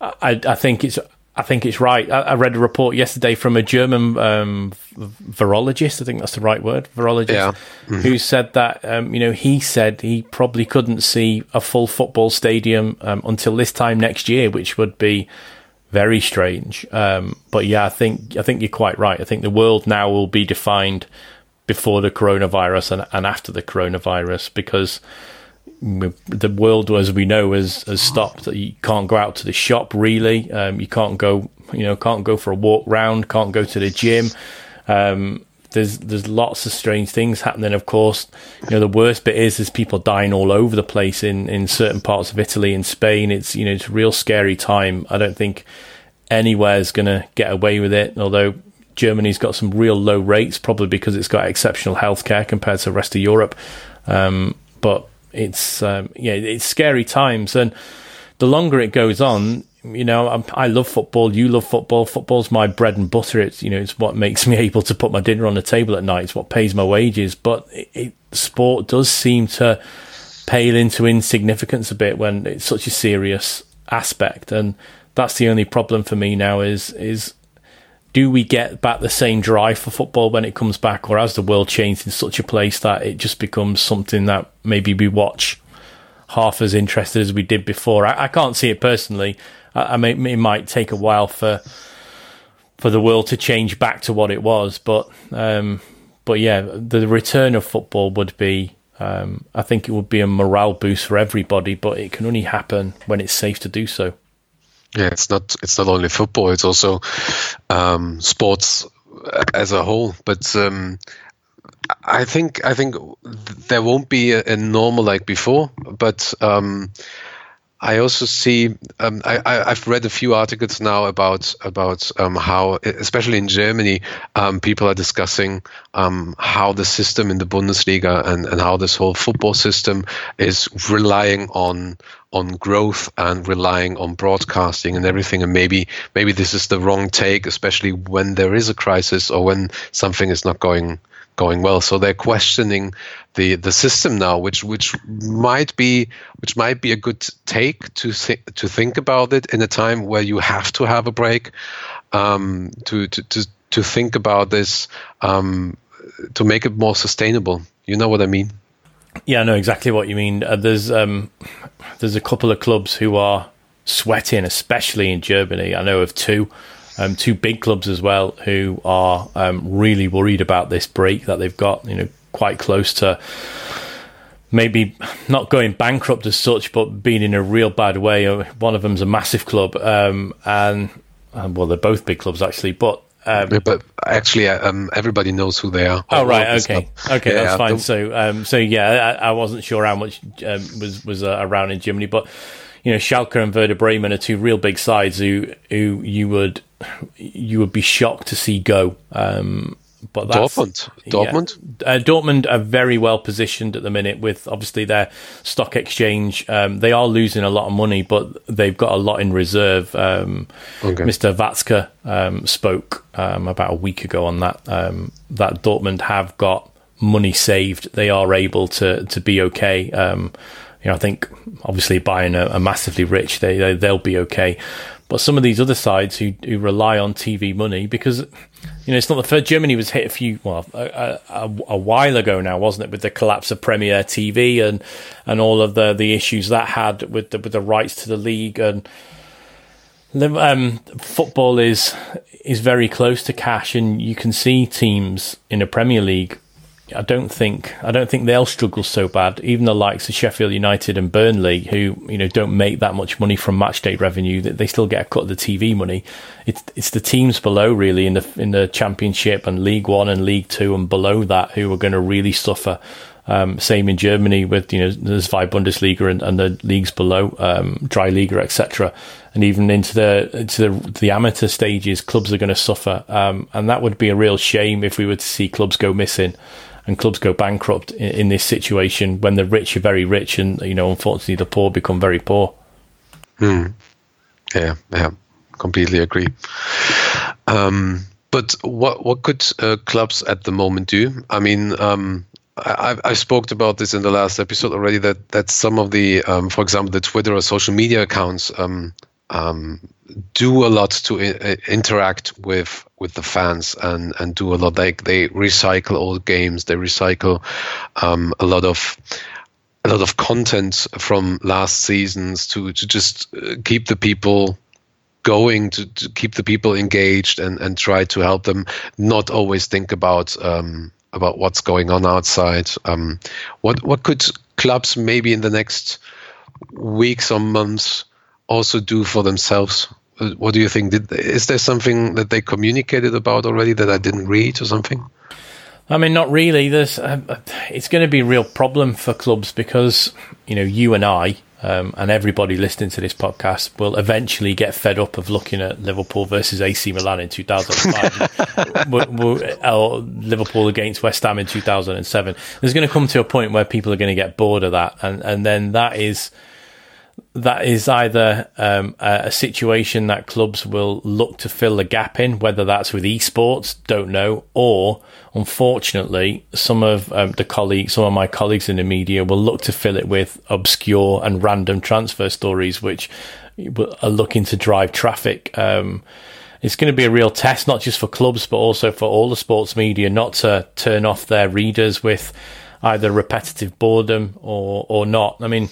I, I think it's I think it's right. I, I, read a report yesterday from a German um, virologist. I think that's the right word, virologist, yeah. mm-hmm. who said that um, you know he said he probably couldn't see a full football stadium um, until this time next year, which would be very strange. Um, but yeah, I think I think you're quite right. I think the world now will be defined before the coronavirus and, and after the coronavirus because the world as we know has, has stopped. You can't go out to the shop really. Um, you can't go, you know, can't go for a walk round. Can't go to the gym. Um, there's there's lots of strange things happening. Of course, you know the worst bit is there's people dying all over the place in, in certain parts of Italy and Spain. It's you know it's a real scary time. I don't think anywhere is going to get away with it. Although Germany's got some real low rates, probably because it's got exceptional healthcare compared to the rest of Europe. Um, but it's um, yeah, it's scary times, and the longer it goes on, you know, I'm, i love football. You love football. Football's my bread and butter. It's you know, it's what makes (laughs) me able to put my dinner on the table at night. It's what pays my wages. But it, it, sport does seem to pale into insignificance a bit when it's such a serious aspect, and that's the only problem for me now. Is is do we get back the same drive for football when it comes back, or has the world changed in such a place that it just becomes something that maybe we watch half as interested as we did before? I, I can't see it personally. I, I mean, it might take a while for for the world to change back to what it was, but um, but yeah, the return of football would be. Um, I think it would be a morale boost for everybody, but it can only happen when it's safe to do so. Yeah, it's not it's not only football; it's also um, sports as a whole. But um, I think I think there won't be a, a normal like before, but um, I also see. Um, I, have read a few articles now about about um, how, especially in Germany, um, people are discussing um, how the system in the Bundesliga and, and how this whole football system is relying on on growth and relying on broadcasting and everything. And maybe maybe this is the wrong take, especially when there is a crisis or when something is not going going well. So they're questioning the the system now, which which might be which might be a good take to th- to think about it in a time where you have to have a break, um, to, to to to think about this um, to make it more sustainable. You know what I mean? Yeah, I know exactly what you mean. Uh, there's um, there's a couple of clubs who are sweating, especially in Germany. I know of two um, two big clubs as well who are um, really worried about this break that they've got. You know, quite close to maybe not going bankrupt as such, but being in a real bad way. Uh, one of them's a massive club, um, and, and, well, they're both big clubs actually, but. Um, yeah, but actually, uh, um, everybody knows who they are. Oh right, okay, okay, yeah, that's fine. So, um, so yeah, I, I, wasn't sure how much um, was was uh, around in Germany, but you know, Schalke and Werder Bremen are two real big sides who who you would you would be shocked to see go. Um, but Dortmund, Dortmund, yeah. uh, Dortmund are very well positioned at the minute with obviously their stock exchange. Um, they are losing a lot of money, but they've got a lot in reserve. Um, okay. Mr. Watzke um, spoke um, about a week ago on that. Um, that Dortmund have got money saved. They are able to to be okay. Um, you know, I think obviously Bayern are, are massively rich. They, they they'll be okay. But some of these other sides who, who rely on TV money, because you know it's not the first. Germany was hit a few well a, a, a, while ago now, wasn't it, with the collapse of Premier TV and and all of the the issues that had with the with the rights to the league and. Um, football is is very close to cash, and you can see teams in a Premier League I don't think I don't think they'll struggle so bad. Even the likes of Sheffield United and Burnley, who you know don't make that much money from match day revenue, that they still get a cut of the TV money. It's it's the teams below really in the in the Championship and League One and League Two and below that who are going to really suffer. Um, same in Germany with you know the Zwei Bundesliga and, and the leagues below, um, Dreiliga, etc. And even into the into the, the amateur stages, clubs are going to suffer, um, and that would be a real shame if we were to see clubs go missing and clubs go bankrupt in, in, this situation when the rich are very rich and you know unfortunately the poor become very poor. Hmm. Yeah, yeah, completely agree. Um, but what what could uh, clubs at the moment do? I mean, um, I, I spoke about this in the last episode already. That that some of the, um, for example, the Twitter or social media accounts um, do a lot to I- interact with with the fans and and do a lot. Like they recycle old games. They recycle um, a lot of a lot of content from last seasons to to just uh, keep the people going to, to keep the people engaged and and try to help them. Not always think about um, about what's going on outside. Um, what what could clubs maybe in the next weeks or months also do for themselves? Uh, what do you think? Did, is there something that they communicated about already that I didn't read or something? I mean, not really. There's, uh, uh it's going to be a real problem for clubs because you know you and I um, and everybody listening to this podcast will eventually get fed up of looking at Liverpool versus AC Milan in 2005 (laughs) or Liverpool against West Ham in 2007. There's going to come to a point where people are going to get bored of that, and and then that is that is either um, a, a, situation that clubs will look to fill the gap in, whether that's with esports, don't know, or unfortunately, some of um, the colleagues, some of my colleagues in the media will look to fill it with obscure and random transfer stories, which are looking to drive traffic. Um, it's going to be a real test, not just for clubs, but also for all the sports media, not to turn off their readers with either repetitive boredom or or not. I mean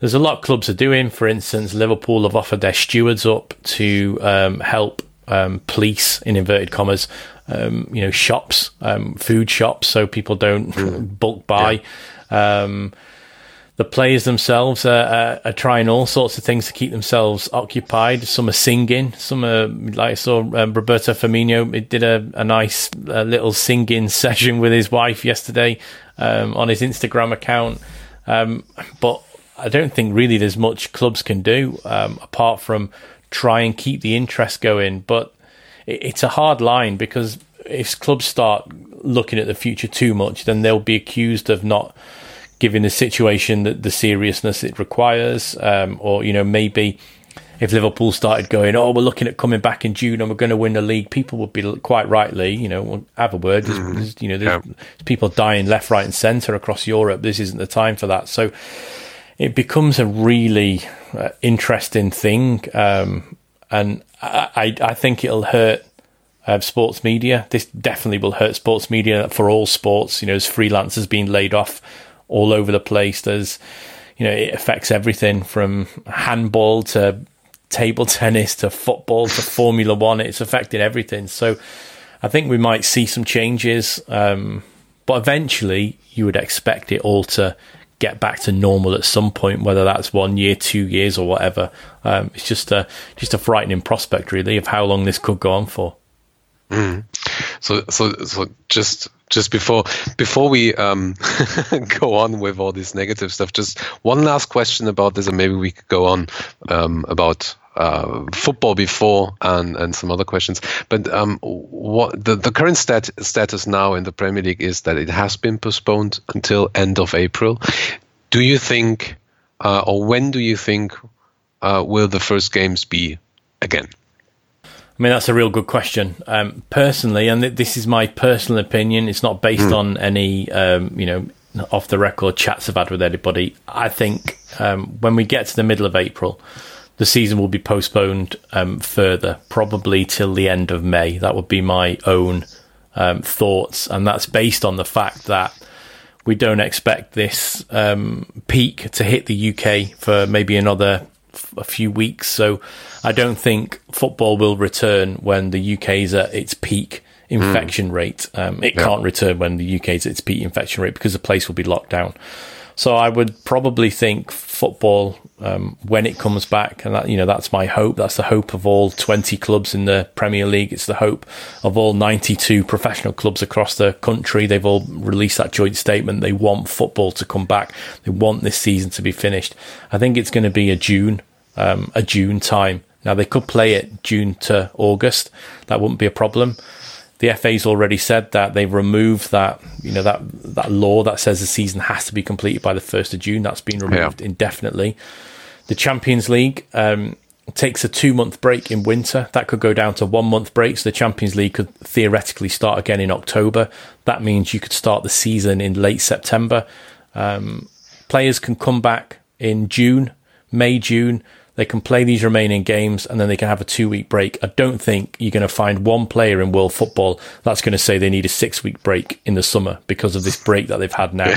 there's a lot clubs are doing. For instance, Liverpool have offered their stewards up to um, help um, police, in inverted commas, um, you know, shops, um, food shops, so people don't mm. (laughs) bulk buy. Yeah. Um, the players themselves are, are, are, trying all sorts of things to keep themselves occupied. Some are singing. Some are like I saw um, Roberto Firmino did a, a nice uh, little singing (laughs) session with his wife yesterday um, on his Instagram account. Um, but I don't think really there's much clubs can do um, apart from try and keep the interest going. But it, it's a hard line because if clubs start looking at the future too much, then they'll be accused of not giving the situation the, the seriousness it requires, um, or you know maybe if Liverpool started going, oh, we're looking at coming back in June and we're going to win the league, people would be quite rightly, you know, have a word. There's, mm-hmm. there's, you know, there's, yeah. people dying left, right, and centre across Europe. This isn't the time for that. So it becomes a really uh, interesting thing, um, and I, I, think it'll hurt. Uh, sports media. This definitely will hurt sports media for all sports. You know, as freelancers being laid off all over the place. There's, you know, it affects everything from handball to table (laughs) tennis to football to Formula One. It's affecting everything. So I think we might see some changes, um, but eventually you would expect it all to get back to normal at some point, whether that's one year, two years, or whatever. Um, it's just a just a frightening prospect, really, of how long this could go on for. Mm. So, so, so just just before before we um, (laughs) go on with all this negative stuff, just one last question about this, and maybe we could go on um, about uh, football before and and some other questions. But um, what the, the current stat, status now in the Premier League is that it has been postponed until end of April. Do you think, uh, or when do you think, uh, will the first games be again? I mean, that's a real good question. Um, personally, and this is my personal opinion, it's not based mm. on any, um, you know, off the record chats I've had with anybody. I think um, when we get to the middle of April, the season will be postponed um, further, probably till the end of May. That would be my own um, thoughts, and that's based on the fact that we don't expect this um, peak to hit the UK for maybe another a few weeks. So I don't think football will return when the UK is at its peak infection mm. rate. Um, it yeah. can't return when the UK is at its peak infection rate because the place will be locked down. So I would probably think football um, when it comes back, and that you know that's my hope. That's the hope of all 20 clubs in the Premier League. It's the hope of all 92 professional clubs across the country. They've all released that joint statement. They want football to come back. They want this season to be finished. I think it's going to be a June, um, a June time. Now they could play it June to August. That wouldn't be a problem the FA's already said that they've removed that you know that that law that says the season has to be completed by the first of June. That's been removed yeah. indefinitely. The Champions League um, takes a two month break in winter. That could go down to one month break. So the Champions League could theoretically start again in October. That means you could start the season in late September. Um, players can come back in June, May, June they can play these remaining games and then they can have a two week break. I don't think you're going to find one player in world football that's going to say they need a six week break in the summer because of this break that they've had now.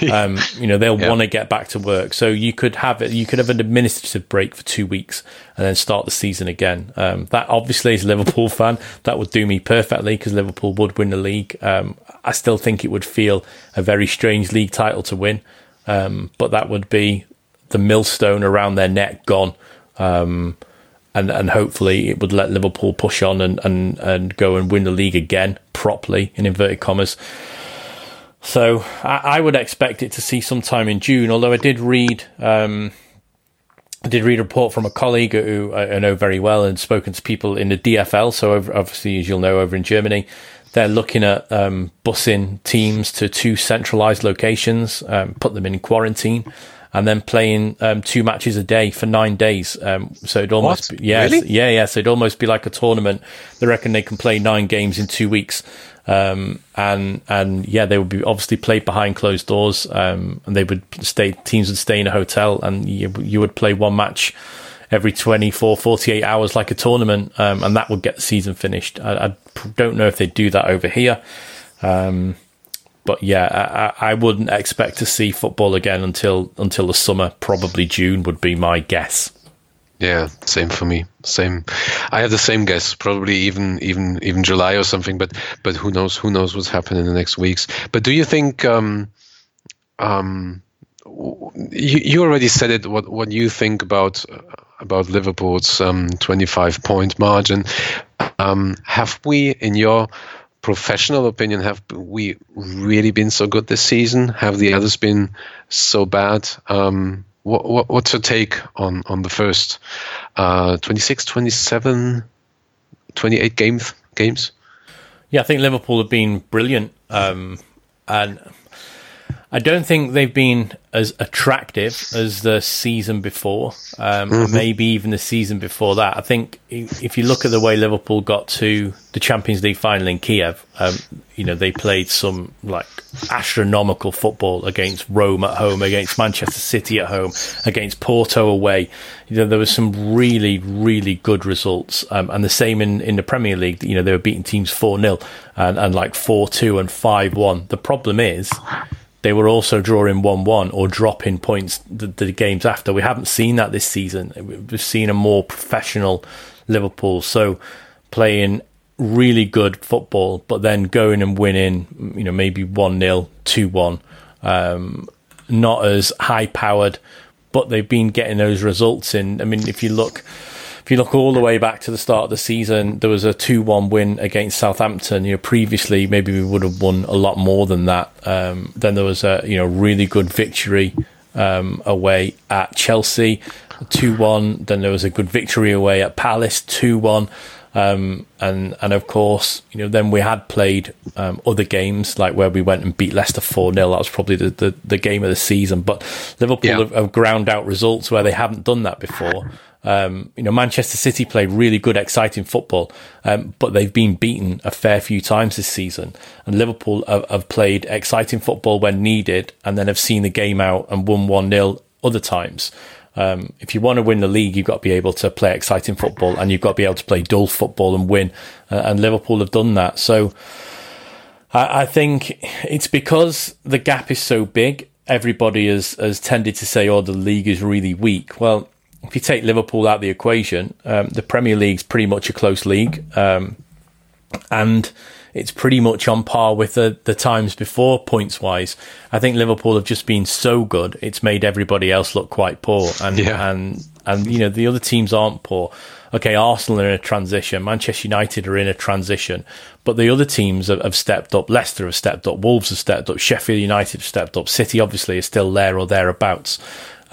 Yeah. (laughs) um, you know, they'll yeah. want to get back to work. So you could have it, you could have an administrative break for two weeks and then start the season again. Um, that obviously as a Liverpool (laughs) fan, that would do me perfectly because Liverpool would win the league. Um, I still think it would feel a very strange league title to win. Um, but that would be the millstone around their neck gone. Um, and and hopefully it would let Liverpool push on and, and, and go and win the league again properly in inverted commas. So I, I would expect it to see sometime in June. Although I did read um, I did read a report from a colleague who I know very well and spoken to people in the DFL. So obviously, as you'll know, over in Germany, they're looking at um, busing teams to two centralized locations, um, put them in quarantine, and then playing um, two matches a day for nine days. Um, so it'd almost what? be, yeah, really? yeah, yeah. So it'd almost be like a tournament. They reckon they can play nine games in two weeks. Um, and and yeah, they would be obviously played behind closed doors. Um, and they would stay teams would stay in a hotel, and you you would play one match every 24, 48 hours like a tournament, um, and that would get the season finished. I, I, don't know if they do that over here. Um, but yeah, I, I, wouldn't expect to see football again until until the summer. Probably June would be my guess. Yeah, same for me. Same. I have the same guess. Probably even even even July or something. But but who knows? Who knows what's happening in the next weeks? But do you think? Um, um, you, you already said it. What what you think about about Liverpool's um, 25 point margin? Um, have we, in your professional opinion, have we really been so good this season? Have the others been so bad? Um, what, what, what's your take on, on the first uh, 26, 27, 28 games? games? Yeah, I think Liverpool have been brilliant. Um, and I don't think they've been as attractive as the season before, um, mm-hmm. maybe even the season before that. I think if you look at the way Liverpool got to the Champions League final in Kiev, um, you know they played some like astronomical football against Rome at home, against Manchester City at home, against Porto away. You know there was some really, really good results, um, and the same in, in the Premier League. You know they were beating teams four 0 and, and like four two and five one. The problem is they were also drawing 1 1 or dropping points the, the, games after. We haven't seen that this season. We've seen a more professional Liverpool. So playing really good football, but then going and winning, you know, maybe 1 0, 2 1. Um, not as high powered, but they've been getting those results in. I mean, if you look if you look all the way back to the start of the season, there was a 2 1 win against Southampton. You know, previously, maybe we would have won a lot more than that. Um, then there was a you know really good victory um, away at Chelsea, 2 1. Then there was a good victory away at Palace, 2 1. Um, and and of course, you know, then we had played um, other games like where we went and beat Leicester four 0 That was probably the, the, the, game of the season. But Liverpool yeah. have, have, ground out results where they haven't done that before. Um, you know, Manchester City played really good, exciting football, um, but they've been beaten a fair few times this season. And Liverpool have, have, played exciting football when needed, and then have seen the game out and won one 0 other times. Um, if you want to win the league, you've got to be able to play exciting football, and you've got to be able to play dull football and win. Uh, and Liverpool have done that. So I, I think it's because the gap is so big. Everybody has, has tended to say, "Oh, the league is really weak." Well, if you take Liverpool out of the equation, um, the Premier League's pretty much a close league, um, and it's pretty much on par with the, the times before points wise. I think Liverpool have just been so good; it's made everybody else look quite poor, and yeah. and and you know the other teams aren't poor. Okay, Arsenal are in a transition, Manchester United are in a transition, but the other teams have, have stepped up. Leicester have stepped up, Wolves have stepped up, Sheffield United have stepped up, City obviously is still there or thereabouts.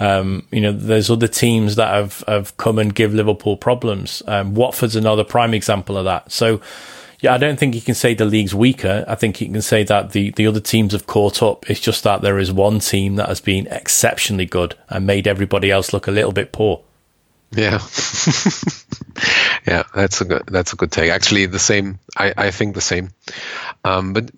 Um, you know, there's other teams that have, have come and give Liverpool problems. Um, Watford's another prime example of that. So, yeah, I don't think you can say the league's weaker. I think you can say that the, the other teams have caught up. It's just that there is one team that has been exceptionally good and made everybody else look a little bit poor. Yeah, (laughs) yeah, that's a good that's a good take. Actually, the same. I, I think the same. Um, but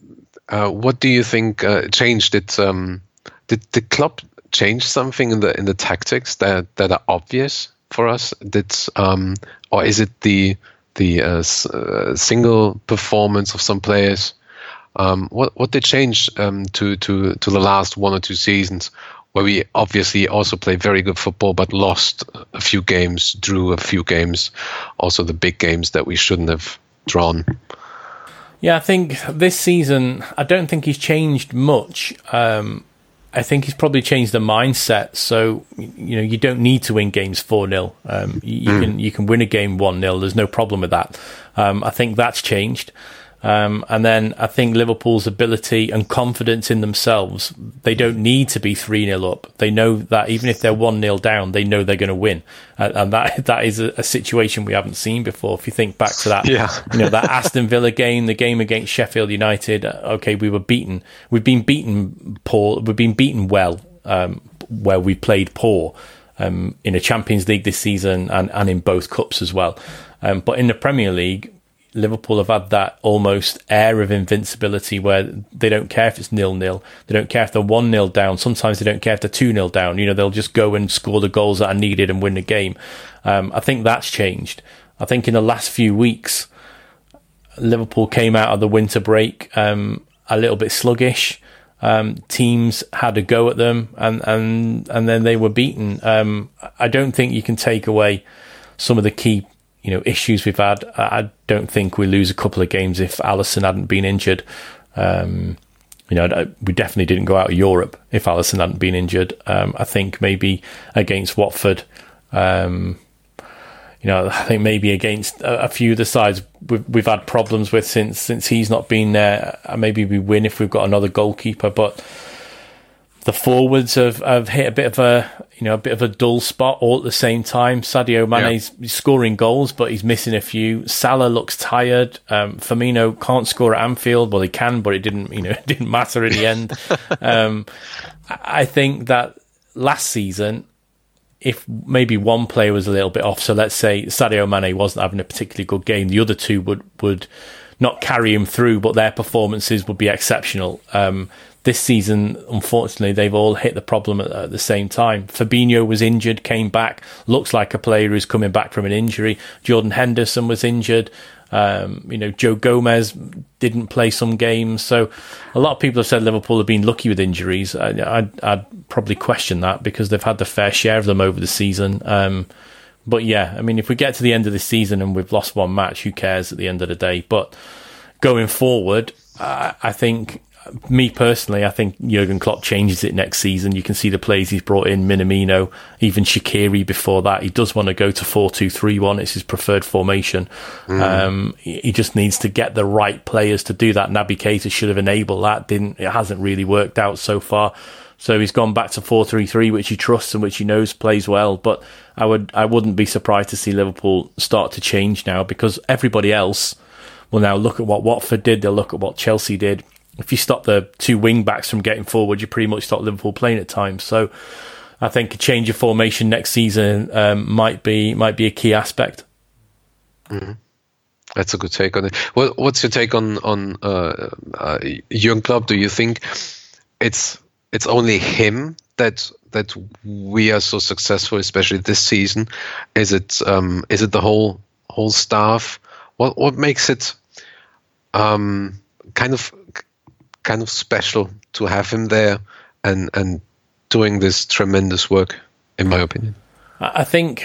uh, what do you think uh, changed? It um, did the club change something in the in the tactics that that are obvious for us? That's um, or is it the the uh, uh, single performance of some players? Um, what what they changed um, to to to the last one or two seasons, where we obviously also play very good football, but lost a few games, drew a few games, also the big games that we shouldn't have drawn. Yeah, I think this season, I don't think he's changed much. Um, I think he's probably changed the mindset. So you know you don't need to win games four 0 um, you, you mm. can you can win a game one 0 There's no problem with that. Um, I think that's changed. Um, and then I think Liverpool's ability and confidence in themselves, they don't need to be 3 0 up. They know that even if they're 1 0 down, they know they're going to win. Uh, and that (laughs) that is a, a, situation we haven't seen before. If you think back to that, yeah. you know, that Aston Villa game, the game against Sheffield United, uh, okay, we were beaten. We've been beaten poor, we've been beaten well, um, where we played poor. Um, in a Champions League this season and, and in both cups as well. Um, but in the Premier League, Liverpool have had that almost air of invincibility where they don't care if it's nil nil. They don't care if they're one nil down. Sometimes they don't care if they're two nil down. You know, they'll just go and score the goals that are needed and win the game. Um, I think that's changed. I think in the last few weeks, Liverpool came out of the winter break um, a little bit sluggish. Um, teams had a go at them, and and and then they were beaten. Um, I don't think you can take away some of the key you know issues we've had. I don't think we lose a couple of games if Alisson hadn't been injured. Um, you know, we definitely didn't go out of Europe if Alisson hadn't been injured. Um, I think maybe against Watford, um, you know, I think maybe against a, a, few of the sides we've, we've had problems with since since he's not been there. Maybe we win if we've got another goalkeeper, but the forwards have, have hit a bit of a you know a bit of a dull spot all at the same time. Sadio Mane's yeah. scoring goals, but he's missing a few. Salah looks tired. Um, Firmino can't score at Anfield. Well, he can, but it didn't you know (laughs) it didn't matter in the end. (laughs) um, I think that last season, if maybe one player was a little bit off, so let's say Sadio Mane wasn't having a particularly good game, the other two would would not carry him through, but their performances would be exceptional. Um, this season, unfortunately, they've all hit the problem at, at, the same time. Fabinho was injured, came back, looks like a player who's coming back from an injury. Jordan Henderson was injured. Um, you know, Joe Gomez didn't play some games. So a lot of people have said Liverpool have been lucky with injuries. I, I'd, I'd, probably question that because they've had the fair share of them over the season. Um, but yeah, I mean, if we get to the end of the season and we've lost one match, who cares at the end of the day? But going forward, I, I think me personally, I think Jurgen Klopp changes it next season. You can see the plays he's brought in, Minamino, even Shaqiri before that. He does want to go to 4 2 3 1. It's his preferred formation. Mm. Um, he just needs to get the right players to do that. Naby Keita should have enabled that. Didn't, it hasn't really worked out so far. So he's gone back to 4 3 3, which he trusts and which he knows plays well. But I would, I wouldn't be surprised to see Liverpool start to change now because everybody else will now look at what Watford did. They'll look at what Chelsea did if you stop the two wing backs from getting forward, you pretty much stop Liverpool playing at times. So I think a change of formation next season um, might be might be a key aspect. Mm-hmm. That's a good take on it. Well, what's your take on on uh, uh, Jurgen Klopp? Do you think it's it's only him that that we are so successful, especially this season? Is it um, is it the whole whole staff? What what makes it um, kind of kind of special to have him there and and doing this tremendous work, in my opinion. I think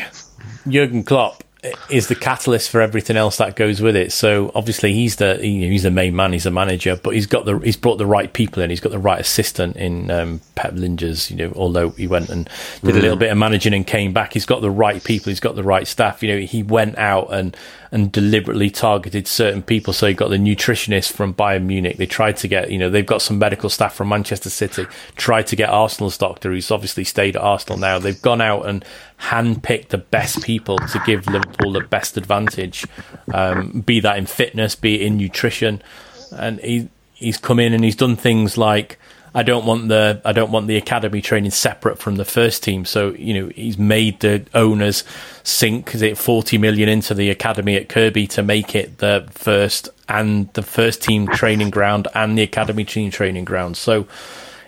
Jurgen Klopp is the catalyst for everything else that goes with it. So obviously he's the he's the main man, he's the manager, but he's got the he's brought the right people in. He's got the right assistant in um, Pep Lijnders. You know, although he went and did mm. a little bit of managing and came back, he's got the right people. He's got the right staff. You know, he went out and and deliberately targeted certain people. So he got the nutritionist from Bayern Munich. They tried to get you know they've got some medical staff from Manchester City. Tried to get Arsenal's doctor, who's obviously stayed at Arsenal now. They've gone out and handpicked the best people to give Liverpool the best advantage, um, be that in fitness, be it in nutrition, and he he's come in and he's done things like I don't want the I don't want the academy training separate from the first team. So you know he's made the owners sink is it forty million into the academy at Kirkby to make it the first and the first team training ground and the academy team training ground. So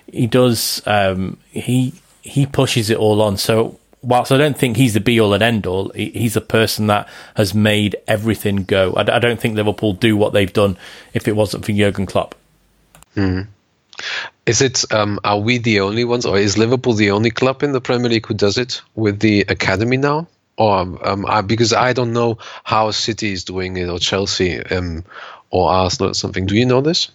he does um, he he pushes it all on. So whilst I don't think he's the be all and end all, he's a person that has made everything go. I, don't think Liverpool do what they've done if it wasn't for Jurgen Klopp. Mm. Is it? Um, are we the only ones, or is Liverpool the only club in the Premier League who does it with the academy now? Or um, I, because I don't know how City is doing it, or Chelsea, um, or Arsenal, or something. Do you know this?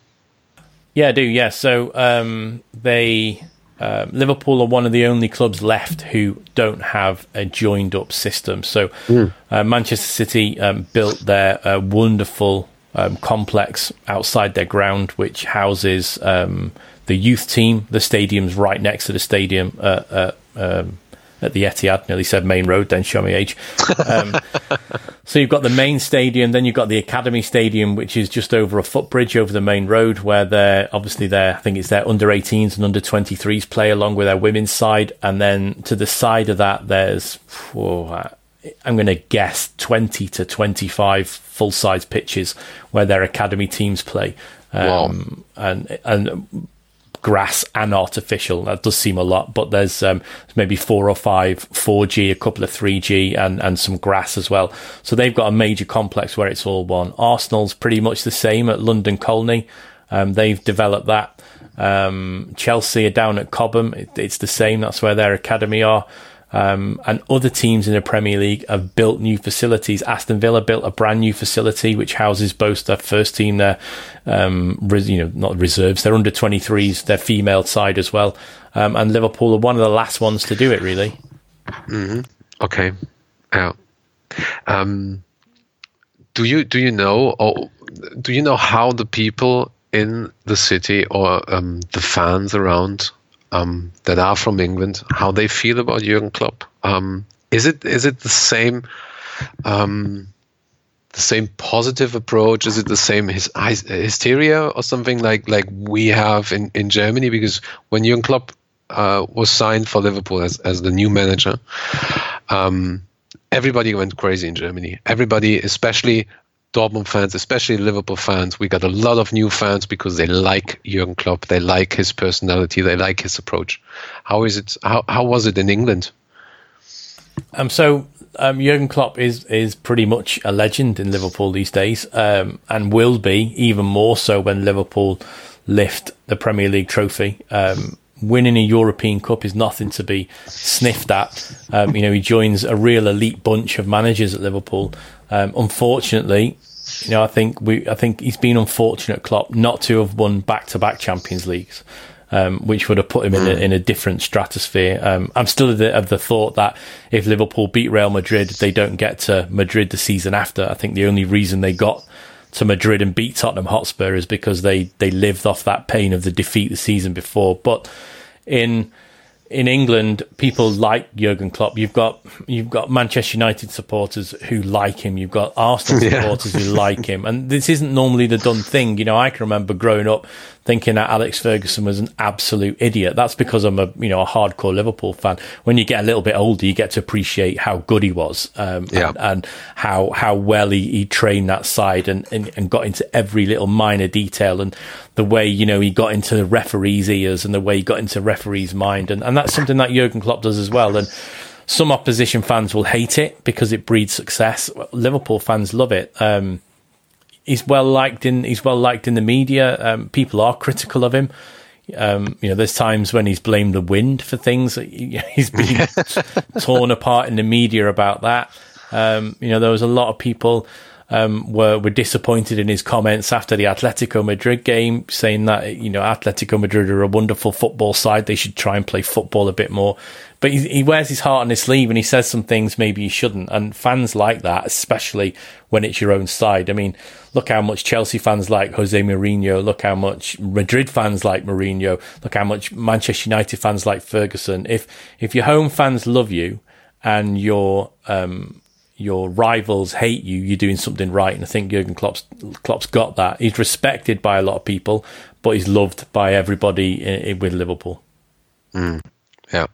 Yeah, I do. Yeah, so um, they um, Liverpool are one of the only clubs left who don't have a joined up system. So mm. uh, Manchester City um, built their uh, wonderful um, complex outside their ground, which houses um, the youth team. The stadium's right next to the stadium. Uh, uh um, at the Etihad, nearly said Maine Road, then show me age. Um, (laughs) so you've got the main stadium, then you've got the Academy Stadium, which is just over a footbridge over the main road, where they're obviously there. I think it's their under 18s and under 23s play along with their women's side, and then to the side of that, there's oh, I'm going to guess 20 to 25 full size pitches where their academy teams play. Um, wow. and and grass and artificial. That does seem a lot, but there's um, maybe four or five 4G, a couple of 3G, and, and some grass as well. So they've got a major complex where it's all one. Arsenal's pretty much the same at London Colney. Um, they've developed that. Um, Chelsea are down at Cobham. It, it's the same. That's where their academy are. Um, and other teams in the Premier League have built new facilities. Aston Villa built a brand new facility which houses both their first team, their um, res- you know not reserves, their under 23s, their female side as well. Um, and Liverpool are one of the last ones to do it, really. Mm-hmm. Okay, yeah. Um, do you do you know or do you know how the people in the city or um, the fans around um, that are from England, how they feel about Jurgen Klopp. Um, is it is it the same um, the same positive approach? Is it the same hysteria or something like like we have in, in Germany? Because when Jurgen Klopp uh, was signed for Liverpool as, as the new manager, um, everybody went crazy in Germany. Everybody, especially Dortmund fans, especially Liverpool fans, we got a lot of new fans because they like Jurgen Klopp, they like his personality, they like his approach. How is it? How how was it in England? Um, so um, Jurgen Klopp is is pretty much a legend in Liverpool these days, um, and will be even more so when Liverpool lift the Premier League trophy. Um, winning a European Cup is nothing to be sniffed at. Um, you know, he joins a real elite bunch of managers at Liverpool. Um, unfortunately, you know, I think we, I think he's been unfortunate, Klopp, not to have won back-to-back Champions Leagues, um, which would have put him in, a, hmm. in a different stratosphere. Um, I'm still of the, of the, thought that if Liverpool beat Real Madrid, they don't get to Madrid the season after. I think the only reason they got to Madrid and beat Tottenham Hotspur is because they they lived off that pain of the defeat the season before. But in in England, people like Jurgen Klopp. You've got you've got Manchester United supporters who like him. You've got Arsenal (laughs) supporters yeah. who like him, and this isn't normally the done thing. You know, I can remember growing up thinking that Alex Ferguson was an absolute idiot. That's because I'm a you know a hardcore Liverpool fan. When you get a little bit older, you get to appreciate how good he was, um, yeah. and, and, how how well he, he trained that side and, and, and got into every little minor detail and the way you know he got into the referees' ears and the way he got into referees' mind, and and that's something that Jurgen Klopp does as well. And some opposition fans will hate it because it breeds success. Liverpool fans love it. Um, he's well liked in he's well liked in the media. Um, people are critical of him. Um, you know, there's times when he's blamed the wind for things. (laughs) He's been (laughs) torn apart in the media about that. Um, you know, there was a lot of people um, were were disappointed in his comments after the Atletico Madrid game, saying that you know Atletico Madrid are a wonderful football side. They should try and play football a bit more. But he, he wears his heart on his sleeve and he says some things maybe he shouldn't. And fans like that, especially when it's your own side. I mean, look how much Chelsea fans like Jose Mourinho. Look how much Madrid fans like Mourinho. Look how much Manchester United fans like Ferguson. If if your home fans love you and your um, your rivals hate you, you're doing something right. And I think Jurgen Klopp's, Klopp's got that. He's respected by a lot of people, but he's loved by everybody in, in, with Liverpool. Mm, yeah.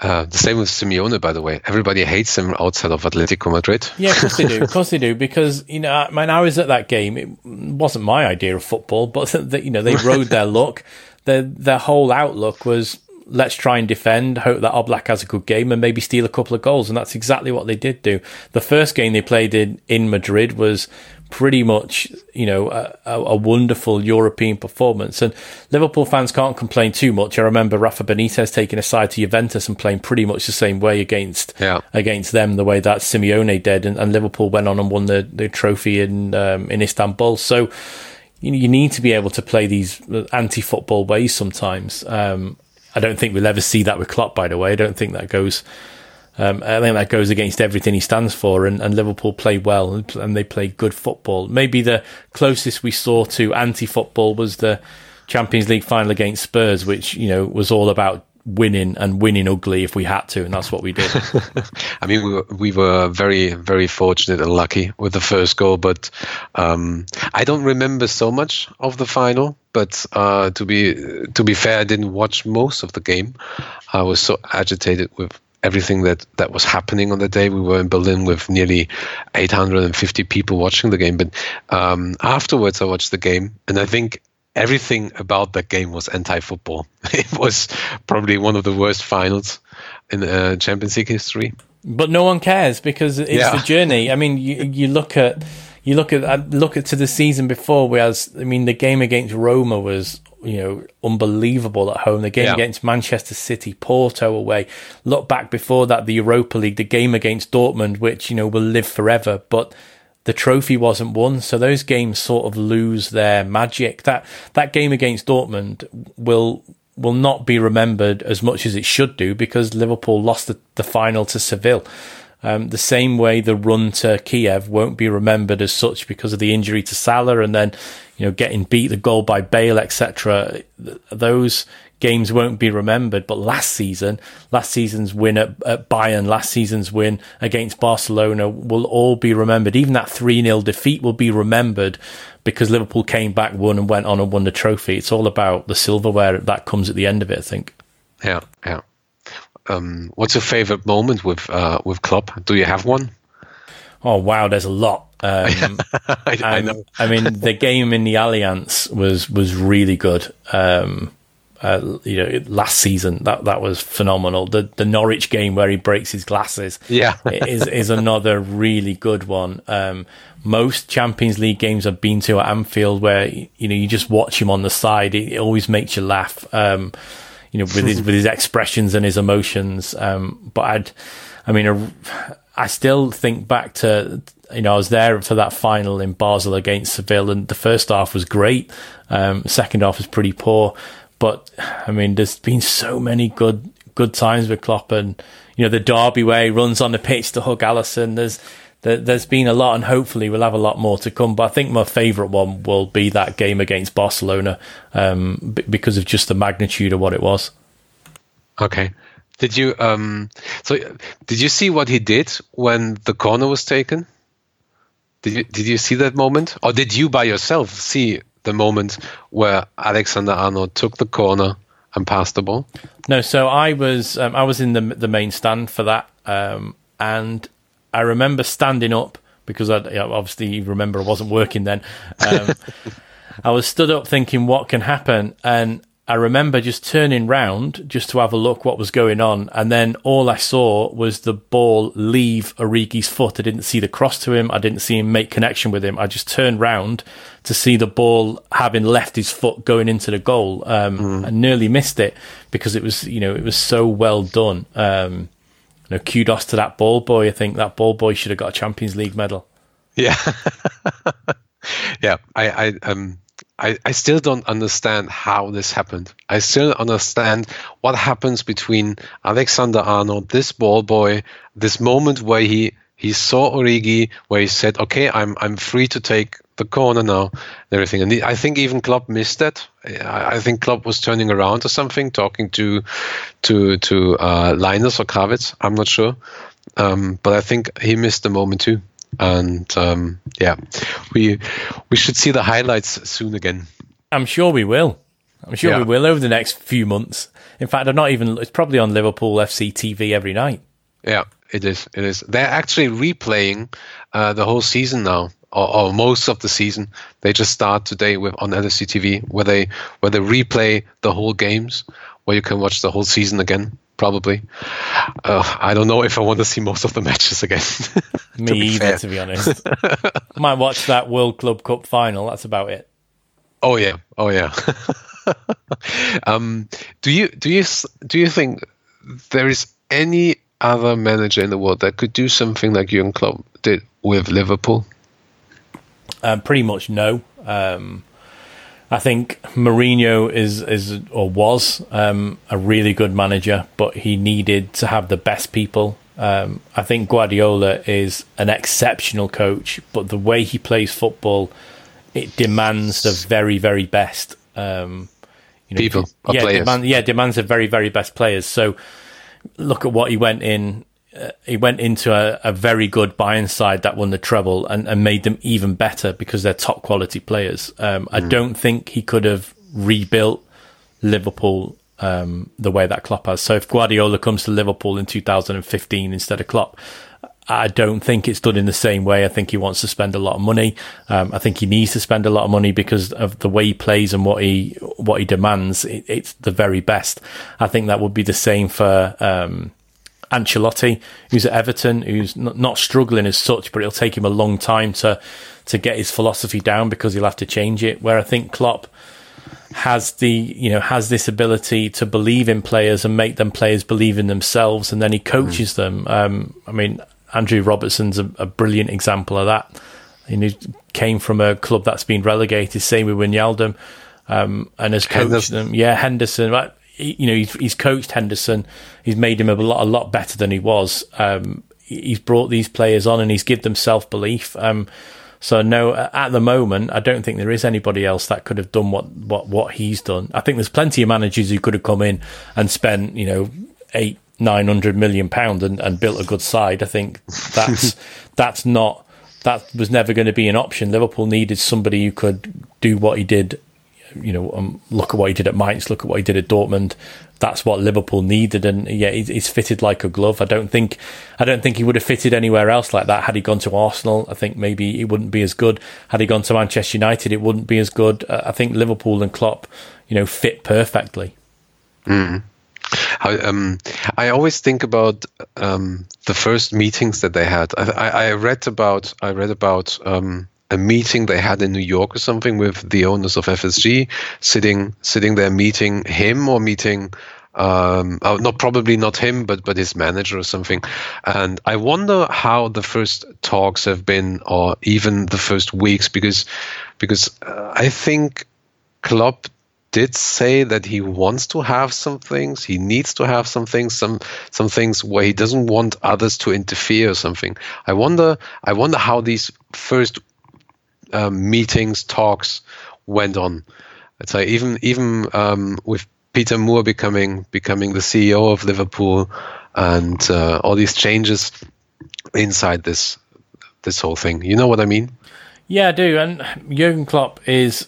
Uh, the same with Simeone, by the way. Everybody hates him outside of Atletico Madrid. Yeah, of course they do. (laughs) Of course they do. Because you know, I mean, I was at that game. It wasn't my idea of football, but (laughs) you know, they rode their (laughs) luck. Their their whole outlook was let's try and defend, hope that Oblak has a good game, and maybe steal a couple of goals. And that's exactly what they did do. The first game they played in in Madrid was pretty much, you know, a, a, wonderful European performance. And Liverpool fans can't complain too much. I remember Rafa Benitez taking a side to Juventus and playing pretty much the same way against yeah. against them, the way that Simeone did, and, and, Liverpool went on and won the, the trophy in um, in Istanbul. So. You, you need to be able to play these anti-football ways sometimes. Um, I don't think we'll ever see that with Klopp. By the way, I don't think that goes um, I think that goes against everything he stands for, and, and Liverpool play well and they play good football. Maybe the closest we saw to anti-football was the Champions League final against Spurs, which you know was all about winning and winning ugly if we had to, and that's what we did. (laughs) I mean, we were, we were very, very fortunate and lucky with the first goal, but um, I don't remember so much of the final. But uh, to be to be fair, I didn't watch most of the game. I was so agitated with everything that, that was happening on the day. We were in Berlin with nearly 850 people watching the game. But um, afterwards, I watched the game, and I think everything about that game was anti-football. (laughs) It was probably one of the worst finals in uh, Champions League history. But no one cares because it's yeah. the journey. I mean, you, you look at you look at look at to the season before. Whereas, I mean, the game against Roma was you know, unbelievable at home. The game yeah. against Manchester City, Porto away. Look back before that, the Europa League, the game against Dortmund, which, you know, will live forever. But the trophy wasn't won. So those games sort of lose their magic. That, that game against Dortmund will, will not be remembered as much as it should do because Liverpool lost the, the final to Seville. Um, the same way the run to Kiev won't be remembered as such because of the injury to Salah and then, you know, getting beat the goal by Bale, etc. Those games won't be remembered. But last season, last season's win at, at Bayern, last season's win against Barcelona will all be remembered. Even that 3 0 defeat will be remembered because Liverpool came back, won, and went on and won the trophy. It's all about the silverware that comes at the end of it, I think. Yeah, yeah um, what's your favorite moment with uh, with Klopp? Do you have one? Oh wow, there's a lot. Um, I, (laughs) I, know. I mean, the game in the Allianz was was really good. Um, uh, you know, last season that that was phenomenal. The the Norwich game where he breaks his glasses, yeah, is is another really good one. Um, most Champions League games I've been to at Anfield, where you know you just watch him on the side, it, it always makes you laugh. Um, you know, with his (laughs) with his expressions and his emotions. Um, but I'd, I mean, I still think back to you know I was there for that final in Basel against Seville, and the first half was great. Um, second half was pretty poor, but I mean, there's been so many good good times with Klopp, and you know the Derby way runs on the pitch to hug Alisson. There's there's been a lot, and hopefully we'll have a lot more to come. But I think my favourite one will be that game against Barcelona um, b- because of just the magnitude of what it was. Okay. Did you um so did you see what he did when the corner was taken? Did you did you see that moment, or did you by yourself see the moment where Alexander Arnold took the corner and passed the ball? No, so I was um, I was in the the main stand for that, um, and I remember standing up because I you know, obviously remember I wasn't working then. Um, (laughs) I was stood up thinking what can happen, and I remember just turning round just to have a look what was going on, and then all I saw was the ball leave Origi's foot. I didn't see the cross to him. I didn't see him make connection with him. I just turned round to see the ball having left his foot going into the goal. Um, mm. I nearly missed it because it was, you know, it was so well done. Um, you know, kudos to that ball boy. I think that ball boy should have got a Champions League medal. Yeah, (laughs) yeah. I, I, um, I, I still don't understand how this happened. I still don't understand what happens between Alexander Arnold, this ball boy, this moment where he he saw Origi, where he said, "Okay, I'm I'm free to take the corner now," and everything. And I think even Klopp missed that. I, I think Klopp was turning around or something, talking to to to uh, Lijnders or Krawietz. I'm not sure, um, but I think he missed the moment too. And um, yeah, we we should see the highlights soon again. I'm sure we will. I'm sure yeah. we will over the next few months. In fact, I'm not even. It's probably on Liverpool FC TV every night. Yeah, it is. It is. They're actually replaying uh, the whole season now, or, or, most of the season. They just start today with on LFC TV, where they where they replay the whole games, where you can watch the whole season again. Probably. Uh, I don't know if I want to see most of the (laughs) matches again. (laughs) Me to either, fair. to be (laughs) honest. I might watch that World Club Cup final. That's about it. Oh yeah. Oh yeah. um, do you do you do you think there is any other manager in the world that could do something like Jurgen Klopp did with Liverpool? Um, pretty much no. Um, I think Mourinho is is or was um, a really good manager, but he needed to have the best people. Um, I think Guardiola is an exceptional coach, but the way he plays football, it demands the very very best. Um, you know, people, yeah, demand, yeah, demands the very very best players. So look at what he went in uh, he went into a, a, very good Bayern side that won the treble and, and, made them even better because they're top quality players. Um, mm. I don't think he could have rebuilt Liverpool um, the way that Klopp has. So if Guardiola comes to Liverpool in 2015 instead of Klopp, I don't think it's done in the same way. I think he wants to spend a lot of money. Um, I think he needs to spend a lot of money because of the way he plays and what he what he demands. It, it's the very best. I think that would be the same for um, Ancelotti, who's at Everton, who's not, not struggling as such, but it'll take him a long time to to get his philosophy down because he'll have to change it. Where I think Klopp, has the you know has this ability to believe in players and make them players believe in themselves, and then he coaches mm. them. Um, I mean, Andrew Robertson's a, a brilliant example of that. He came from a club that's been relegated, same with Wijnaldum, um, and has coached Henderson. them. Yeah, Henderson. Right, he, you know, he's, he's, coached Henderson. He's made him a lot, a lot better than he was. Um, he's brought these players on and he's given them self belief. Um, so no, at the moment, I don't think there is anybody else that could have done what, what, what he's done. I think there's plenty of managers who could have come in and spent, you know, eight, nine hundred million pound and, and built a good side. I think that's (laughs) that's not that was never going to be an option. Liverpool needed somebody who could do what he did. You know, um, look at what he did at Mainz. Look at what he did at Dortmund that's what Liverpool needed, and yeah, he's, fitted like a glove. I don't think, I don't think he would have fitted anywhere else like that. Had he gone to Arsenal, I think maybe it wouldn't be as good. Had he gone to Manchester United, it wouldn't be as good. Uh, I think Liverpool and Klopp, you know, fit perfectly. Mm. I, um, I always think about um, the first meetings that they had. I, I, I read about, I read about. Um, a meeting they had in New York or something with the owners of FSG, sitting sitting there meeting him or meeting um, oh, not probably not him, but but his manager or something. And I wonder how the first talks have been, or even the first weeks, because because uh, I think Klopp did say that he wants to have some things, he needs to have some things, some some things where he doesn't want others to interfere or something. I wonder I wonder how these first um, meetings, talks went on. I'd say even even um, with Peter Moore becoming becoming the CEO of Liverpool and uh, all these changes inside this this whole thing. You know what I mean? Yeah, I do. And Jurgen Klopp is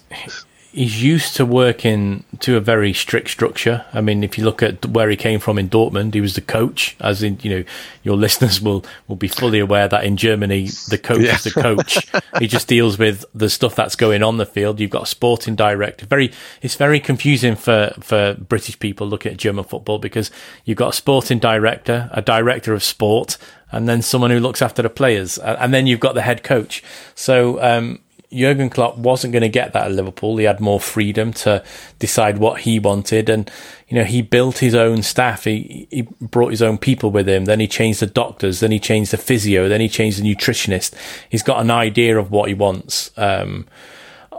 he's used to working to a very strict structure. I mean, if you look at where he came from in Dortmund, he was the coach. As in, you know, your (laughs) listeners will will be fully aware that in Germany, the coach yeah. is the (laughs) coach. he just deals with the stuff that's going on the field. You've got a sporting director. Very, it's very confusing for for British people looking at German football because you've got a sporting director, a director of sport, and then someone who looks after the players, and then you've got the head coach. So. Um, Jurgen Klopp wasn't going to get that at Liverpool. He had more freedom to decide what he wanted, and you know he built his own staff. He he brought his own people with him. Then he changed the doctors. Then he changed the physio. Then he changed the nutritionist. He's got an idea of what he wants. Um,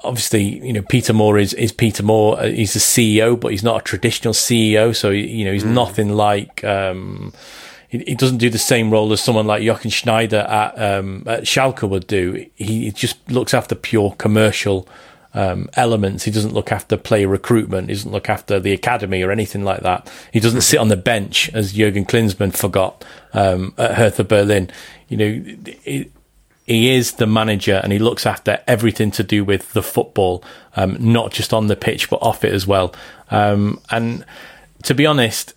obviously, you know, Peter Moore is, is Peter Moore. Uh, he's a CEO, but he's not a traditional CEO. So, you know, he's mm. nothing like, um, he, he, doesn't do the same role as someone like Jochen Schneider at, um, at Schalke would do. He just looks after pure commercial um, elements. He doesn't look after player recruitment. He doesn't look after the academy or anything like that. He doesn't sit on the bench as Jurgen Klinsmann forgot um, at Hertha Berlin. You know, he is the manager and he looks after everything to do with the football, um, not just on the pitch but off it as well. Um, and to be honest,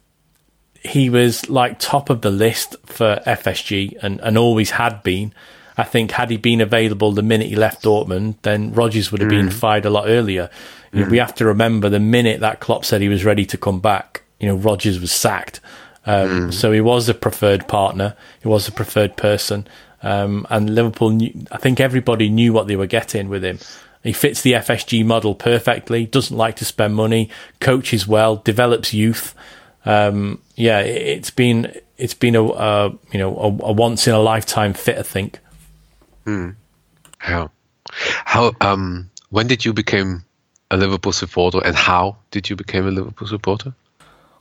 he was like top of the list for FSG and, and always had been. I think had he been available the minute he left Dortmund, then Rodgers would have mm. been fired a lot earlier. Mm. we have to remember the minute that Klopp said he was ready to come back, you know, Rodgers was sacked. Um, mm. So he was a preferred partner. He was a preferred person. Um, and Liverpool, knew, I think everybody knew what they were getting with him. He fits the FSG model perfectly. Doesn't like to spend money. Coaches well. Develops youth um, yeah, it, has been it's been a, you know a, a, once in a lifetime fit, I think. Hmm. Yeah. How um when did you become a Liverpool supporter, and how did you become a Liverpool supporter?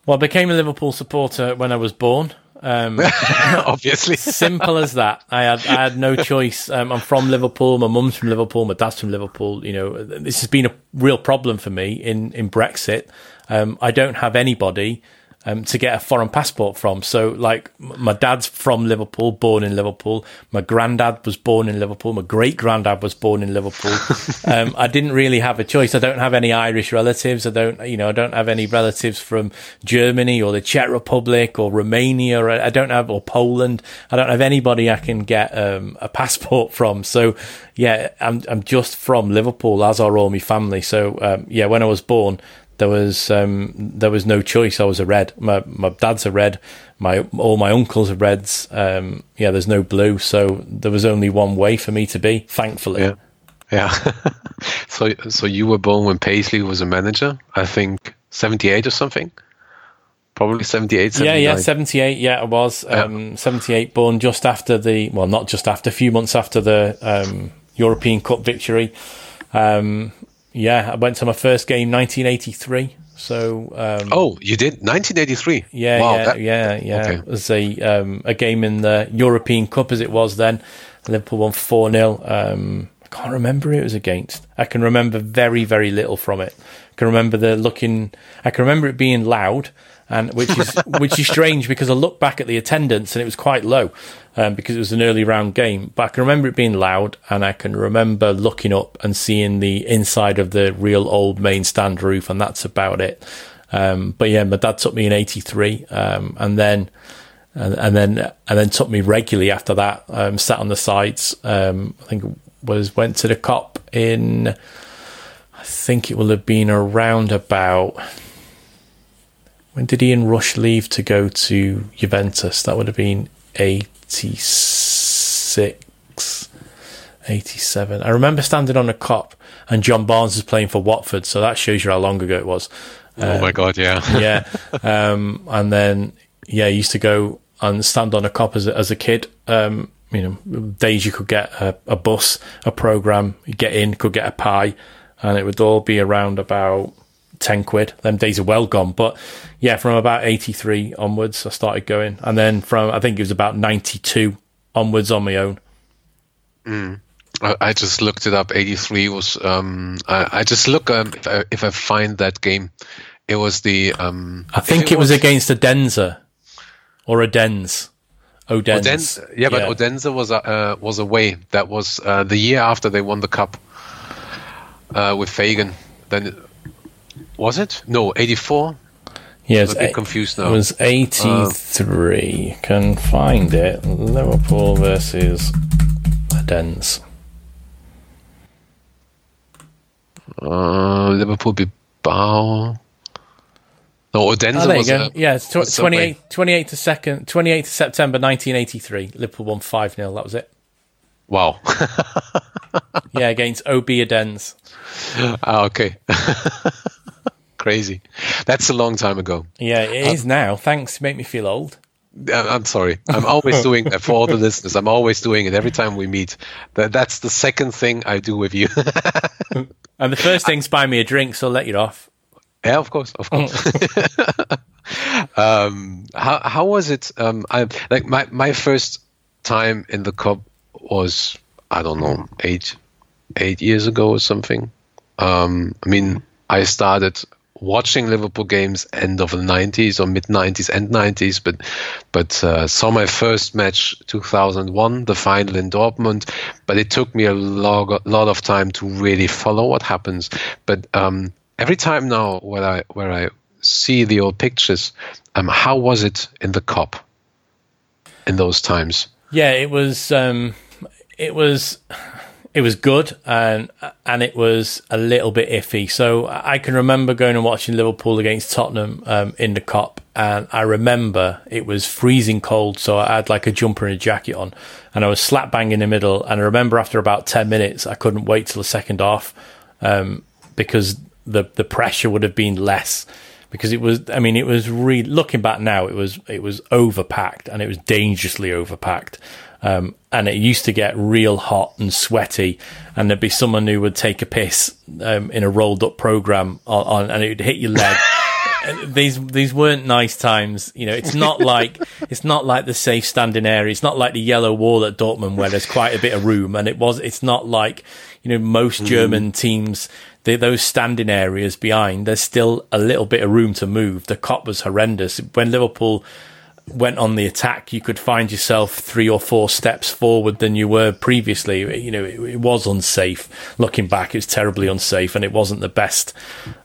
Well, I became a Liverpool supporter when I was born. Um, (laughs) Obviously, simple as that. I had I had no choice. Um, I'm from Liverpool. My mum's from Liverpool. My dad's from Liverpool. You know, this has been a real problem for me in in Brexit. Um, I don't have anybody um, to get a foreign passport from. So, like, my dad's from Liverpool, born in Liverpool. My granddad was born in Liverpool. My great granddad was born in Liverpool. (laughs) um, I didn't really have a choice. I don't have any Irish relatives. I don't, you know, I don't have any relatives from Germany or the Czech Republic or Romania or I don't have, or Poland. I don't have anybody I can get um, a passport (laughs) from. So, yeah, I'm, I'm just from Liverpool, as are all my family. So, um, yeah, when I was born, there was um, there was no choice. I was a red. My my dad's a red. My all my uncles are reds. Um, yeah, there's no blue, so there was only one way for me to be. Thankfully. Yeah. Yeah. (laughs) so so you were born when Paisley was a manager, I think 78 or something. Probably 78, 79. Yeah, yeah, 78. Yeah, I was. Um, 78, born just after the, well, not just after, a few months after the um, European Cup victory. Um, yeah, I went to my first game 1983. So um, oh, you did 1983. Yeah, wow, yeah, that, yeah, yeah. Okay. It was a um, a game in the European Cup as it was then. Liverpool won four 0 um, I can't remember who it was against. I can remember very very little from it. I can remember the looking. I can remember it being loud and which is (laughs) which is strange because I look back at the attendance and it was quite low um, because it was an early round game. But I can remember it being loud, and I can remember looking up and seeing the inside of the real old main stand roof, and that's about it. Um, but yeah, my dad took me in '83, um, and then. And, and, then and then took me regularly after that. Um, sat on the sides. Um, I think was went to the Kop in. I think it will have been around about when did Ian Rush leave to go to Juventus? That would have been 86, 87. I remember standing on a Kop and John Barnes was playing for Watford, so that shows you how long ago it was. oh my God, yeah. (laughs) yeah. (laughs) Um, and then, yeah, I used to go and stand on a Kop as a, as a kid. Um, you know, days you could get a, a bus, a program, get in, could get a pie, and it would all be around about 10 quid. Them days are well gone. But yeah, from about 83 onwards, I started going. And then from, I think it was about 92 onwards on my own. Mm. I, just looked it up. 83 was, um, I, I just look, um, if, I, if I find that game, it was the, um, I think it, it was, was, against Odense or Odense. Odense. Odense yeah, but yeah. Odense was, uh, was away. That was, uh, the year after they won the cup, uh, with Fagan. Then was it? No, 84? Yeah, I'm a bit confused now. It was 83. Uh, Can find it. Liverpool versus Odense. Uh, Liverpool Bilbao. No, Odense oh, there you go. A, yeah, it's tw- 28, 28 to second, 28 to September 1983. Liverpool won 5 0. That was it. Wow. (laughs) yeah, against OB Odense. Ah, okay. (laughs) Crazy. That's a long time ago. Yeah, it uh, is now. Thanks. Make me feel old. I'm sorry. I'm always (laughs) doing that for all the listeners. I'm always doing it every time we meet. That that's the second thing I do with you. (laughs) and the first thing's buy me a drink, so I'll let you off. Yeah, of course, of course. (laughs) um, how how was it? Um, I like my my first time in the Kop was I don't know eight eight years ago or something. Um, I mean, I started watching Liverpool games end of the 90s or mid 90s and 90s, but but uh, saw my first match 2001, the final in Dortmund. But it took me a lot, lot of time to really follow what happens. But um, every time now, where I where I see the old pictures, um, how was it in the Kop in those times? Yeah, it was. Um, it was it was good and and it was a little bit iffy. So I can remember going and watching Liverpool against Tottenham um, in the Kop, and I remember it was freezing cold. So I had like a jumper and a jacket on, and I was slap bang in the middle. And I remember after about ten minutes, I couldn't wait till the second half um, because the the pressure would have been less. Because it was, I mean, it was really looking back now, it was it was overpacked and it was dangerously overpacked. Um, and it used to get real hot and sweaty, and there'd be someone who would take a piss um, in a rolled up program on, on and it would hit your leg. (laughs) these these weren't nice times. You know, it's not like it's not like the safe standing area. It's not like the yellow wall at Dortmund where there's quite a bit of room, and it was. It's not like you know most mm. German teams. They, those standing areas behind, there's still a little bit of room to move. The Kop was horrendous when Liverpool went on the attack, you could find yourself three or four steps forward than you were previously. You know, it, it was unsafe. Looking back, it was terribly unsafe, and it wasn't the best.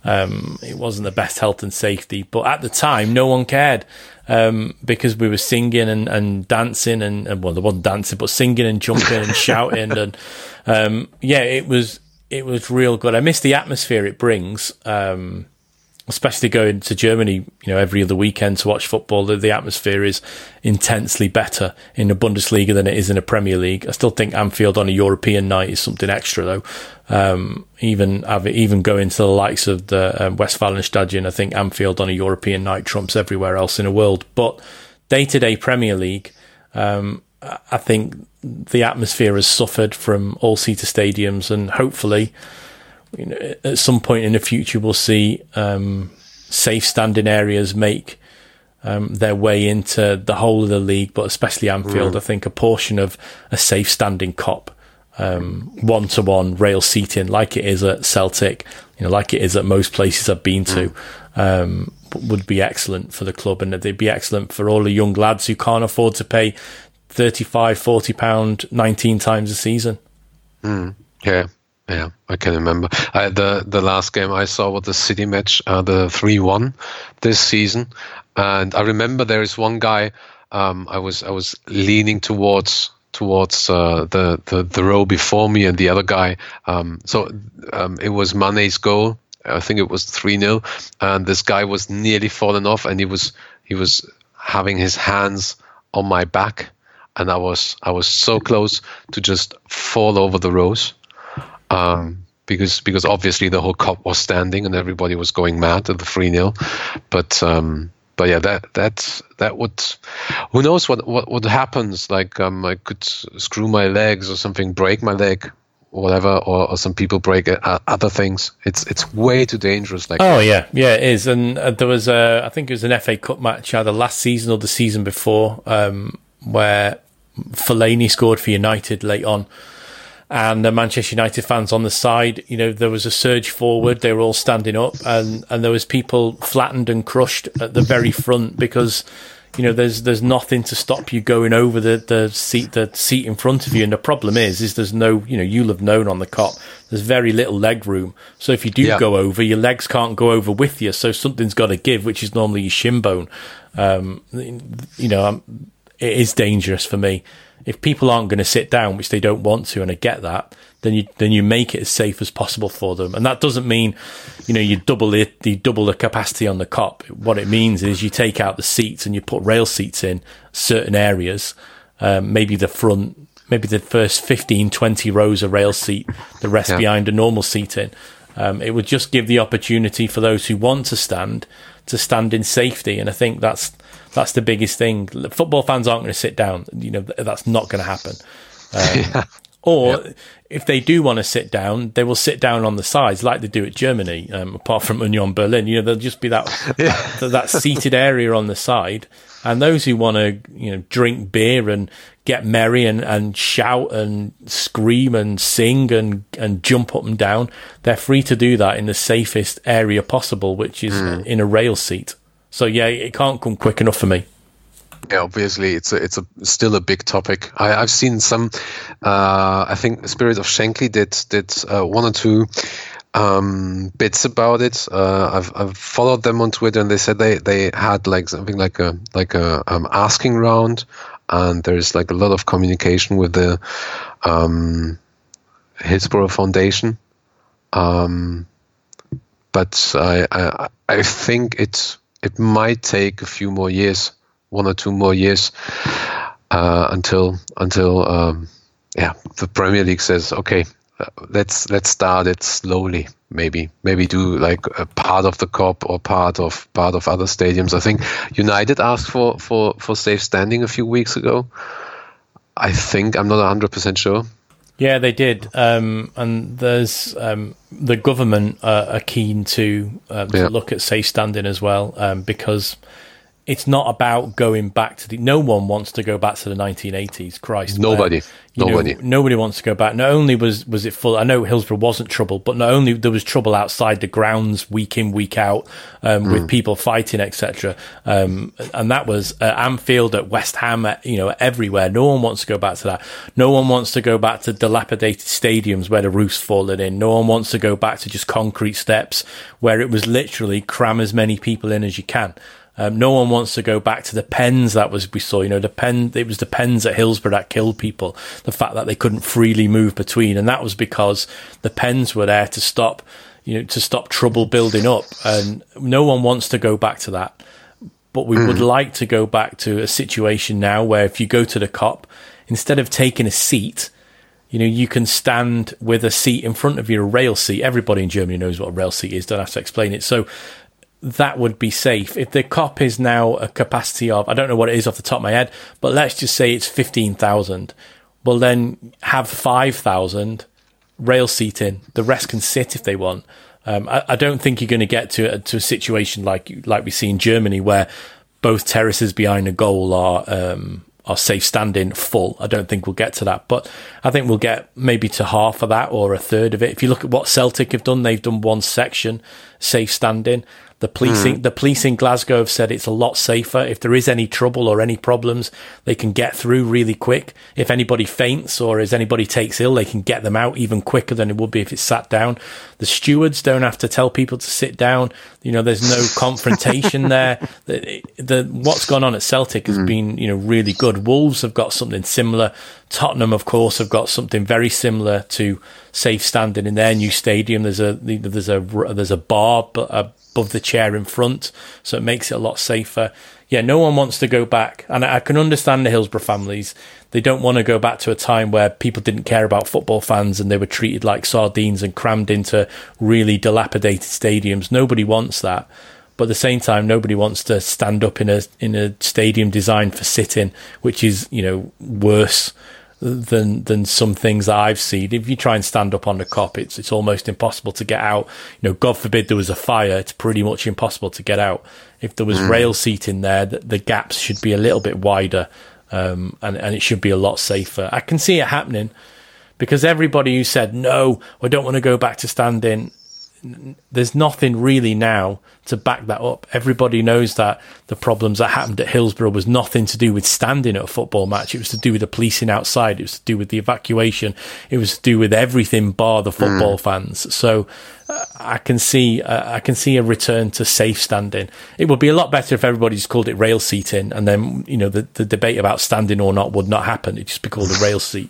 Um, it wasn't the best health and safety. But at the time, no one cared um, because we were singing and, and dancing, and, and, well, there wasn't dancing, but singing and jumping and (laughs) shouting, and um, yeah, it was it was real good. I miss the atmosphere it brings. Um, especially going to Germany, you know, every other weekend to watch football, the, the, atmosphere is intensely better in the Bundesliga than it is in a Premier League. I still think Anfield on a European night is something extra, though. Um, even even going to the likes of the um, Westfalenstadion, I think Anfield on a European night trumps everywhere else in the world. But day to day Premier League, um, I think the atmosphere has suffered from all seater stadiums, and hopefully you know, at some point in the future, we'll see um, safe standing areas make um, their way into the whole of the league, but especially Anfield. Mm. I think a portion of a safe standing Kop, one to one rail seating, like it is at Celtic, you know, like it is at most places I've been to, mm. um, would be excellent for the club, and they'd be excellent for all the young lads who can't afford to pay 35, 40 pound 19 times a season. Mm. Yeah. Yeah, I can remember. I, the the last game I saw was the City match, uh, the three one this season, and I remember there is one guy um, I was I was leaning towards towards uh, the, the the row before me, and the other guy. Um, so um, it was Mane's goal. I think it was three 0 and this guy was nearly falling off, and he was he was having his hands on my back, and I was I was so close to just fall over the rows um, because because obviously the whole Kop was standing and everybody was going mad at the three 0 but um, but yeah, that that that would who knows what what what happens? Like um, I could screw my legs or something, break my leg, or whatever, or, or some people break uh, other things. It's it's way too dangerous. Like oh yeah, yeah, it is. And uh, there was a I think it was an FA Cup match either last season or the season before um, where Fellaini scored for United late on and the Manchester United fans on the side, you know, there was a surge forward. They were all standing up, and and there was people flattened and crushed at the very front because, you know, there's there's nothing to stop you going over the, the seat the seat in front of you. And the problem is, is there's no, you know, you'll have known on the Kop there's very little leg room. So if you do yeah. go over, your legs can't go over with you. So something's got to give, which is normally your shin bone. Um, you know, um, it is dangerous for me if people aren't going to sit down, which they don't want to, and I get that, then you then you make it as safe as possible for them. And that doesn't mean, you know, you double it, you double the capacity on the Kop. What it means is you take out the seats and you put rail seats in certain areas, um, maybe the front, maybe the first 15, 20 rows of rail seat, the rest yeah. behind a normal seating. Um, it would just give the opportunity for those who want to stand to stand in safety. And I think that's that's the biggest thing. Football fans aren't going to sit down. You know, that's not going to happen. Um, (laughs) yeah. Or yep. if they do want to sit down, they will sit down on the sides like they do at Germany. Um, apart from Union Berlin, you know, there'll just be that, (laughs) yeah. that, that seated area on the side, and those who want to, you know, drink beer and get merry and, and shout and scream and sing and, and jump up and down, they're free to do that in the safest area possible, which is mm. in a rail seat. So yeah, it can't come quick enough for me. Yeah, obviously, it's a, it's a still a big topic. I, have seen some. Uh, I think Spirit of Shankly did did uh, one or two um, bits about it. Uh, I've, I've followed them on Twitter, and they said they, they had like something like a like a um, asking round, and there's like a lot of communication with the um, Hillsborough Foundation. Um, but I, I I think it's it might take a few more years, one or two more years, uh, until until um, yeah the Premier League says okay, let's let's start it slowly. Maybe maybe do like a part of the Kop or part of part of other stadiums. I think United asked for for for safe standing a few weeks ago. I think I'm not 100 percent sure. Yeah, they did. Um, and there's um, the government uh, are keen to, uh, to yeah. look at safe standing as well um, because it's not about going back to the. No one wants to go back to the 1980s. Christ, nobody, where, nobody, know, nobody wants to go back. Not only was was it full. I know Hillsborough wasn't trouble, but not only there was trouble outside the grounds week in week out um, mm. with people fighting, etc. Um, and that was at Anfield, at West Ham, at, you know, everywhere. No one wants to go back to that. No one wants to go back to dilapidated stadiums where the roof's fallen in. No one wants to go back to just concrete steps where it was literally cram as many people in as you can. Um, no one wants to go back to the pens that was we saw. You know, the pen. It was the pens at Hillsborough that killed people. The fact that they couldn't freely move between, and that was because the pens were there to stop, you know, to stop trouble building up. And no one wants to go back to that. But we mm. would like to go back to a situation now where if you go to the Kop, instead of taking a seat, you know, you can stand with a seat in front of you, a rail seat. Everybody in Germany knows what a rail seat is. Don't have to explain it. So that would be safe. If the Kop is now a capacity of, I don't know what it is off the top of my head, but let's just say it's 15,000. Well, then have 5,000 rail seating. The rest can sit if they want. Um, I, I, don't think you're going to get to, to a situation like like we see in Germany where both terraces behind a goal are um, are safe standing full. I don't think we'll get to that, but I think we'll get maybe to half of that or a third of it. If you look at what Celtic have done, they've done one section safe standing. The police, mm. the police in Glasgow have said it's a lot safer. If there is any trouble or any problems, they can get through really quick. If anybody faints or as anybody takes ill, they can get them out even quicker than it would be if it's sat down. The stewards don't have to tell people to sit down. You know, there's no (laughs) confrontation there. The, the, what's gone on at Celtic has mm. been, you know, really good. Wolves have got something similar. Tottenham, of course, have got something very similar to safe standing in their new stadium. There's a there's a there's a bar, but a above the chair in front, so it makes it a lot safer. Yeah, no one wants to go back, and I can understand the Hillsborough families. They don't want to go back to a time where people didn't care about football fans and they were treated like sardines and crammed into really dilapidated stadiums. Nobody wants that. But at the same time, nobody wants to stand up in a in a stadium designed for sitting, which is you know worse than than some things that I've seen. If you try and stand up on the Kop, it's it's almost impossible to get out. You know, God forbid there was a fire, it's pretty much impossible to get out. If there was mm. rail seating there, the, the, gaps should be a little bit wider, um, and and it should be a lot safer. I can see it happening because everybody who said no, I don't want to go back to standing there's nothing really now to back that up. Everybody knows that the problems that happened at Hillsborough was nothing to do with standing at a football match. It was to do with the policing outside. It was to do with the evacuation. It was to do with everything bar the football mm. fans. So uh, I can see uh, I can see a return to safe standing. It would be a lot better if everybody just called it rail seating, and then you know the the debate about standing or not would not happen. It'd just be called a rail seat.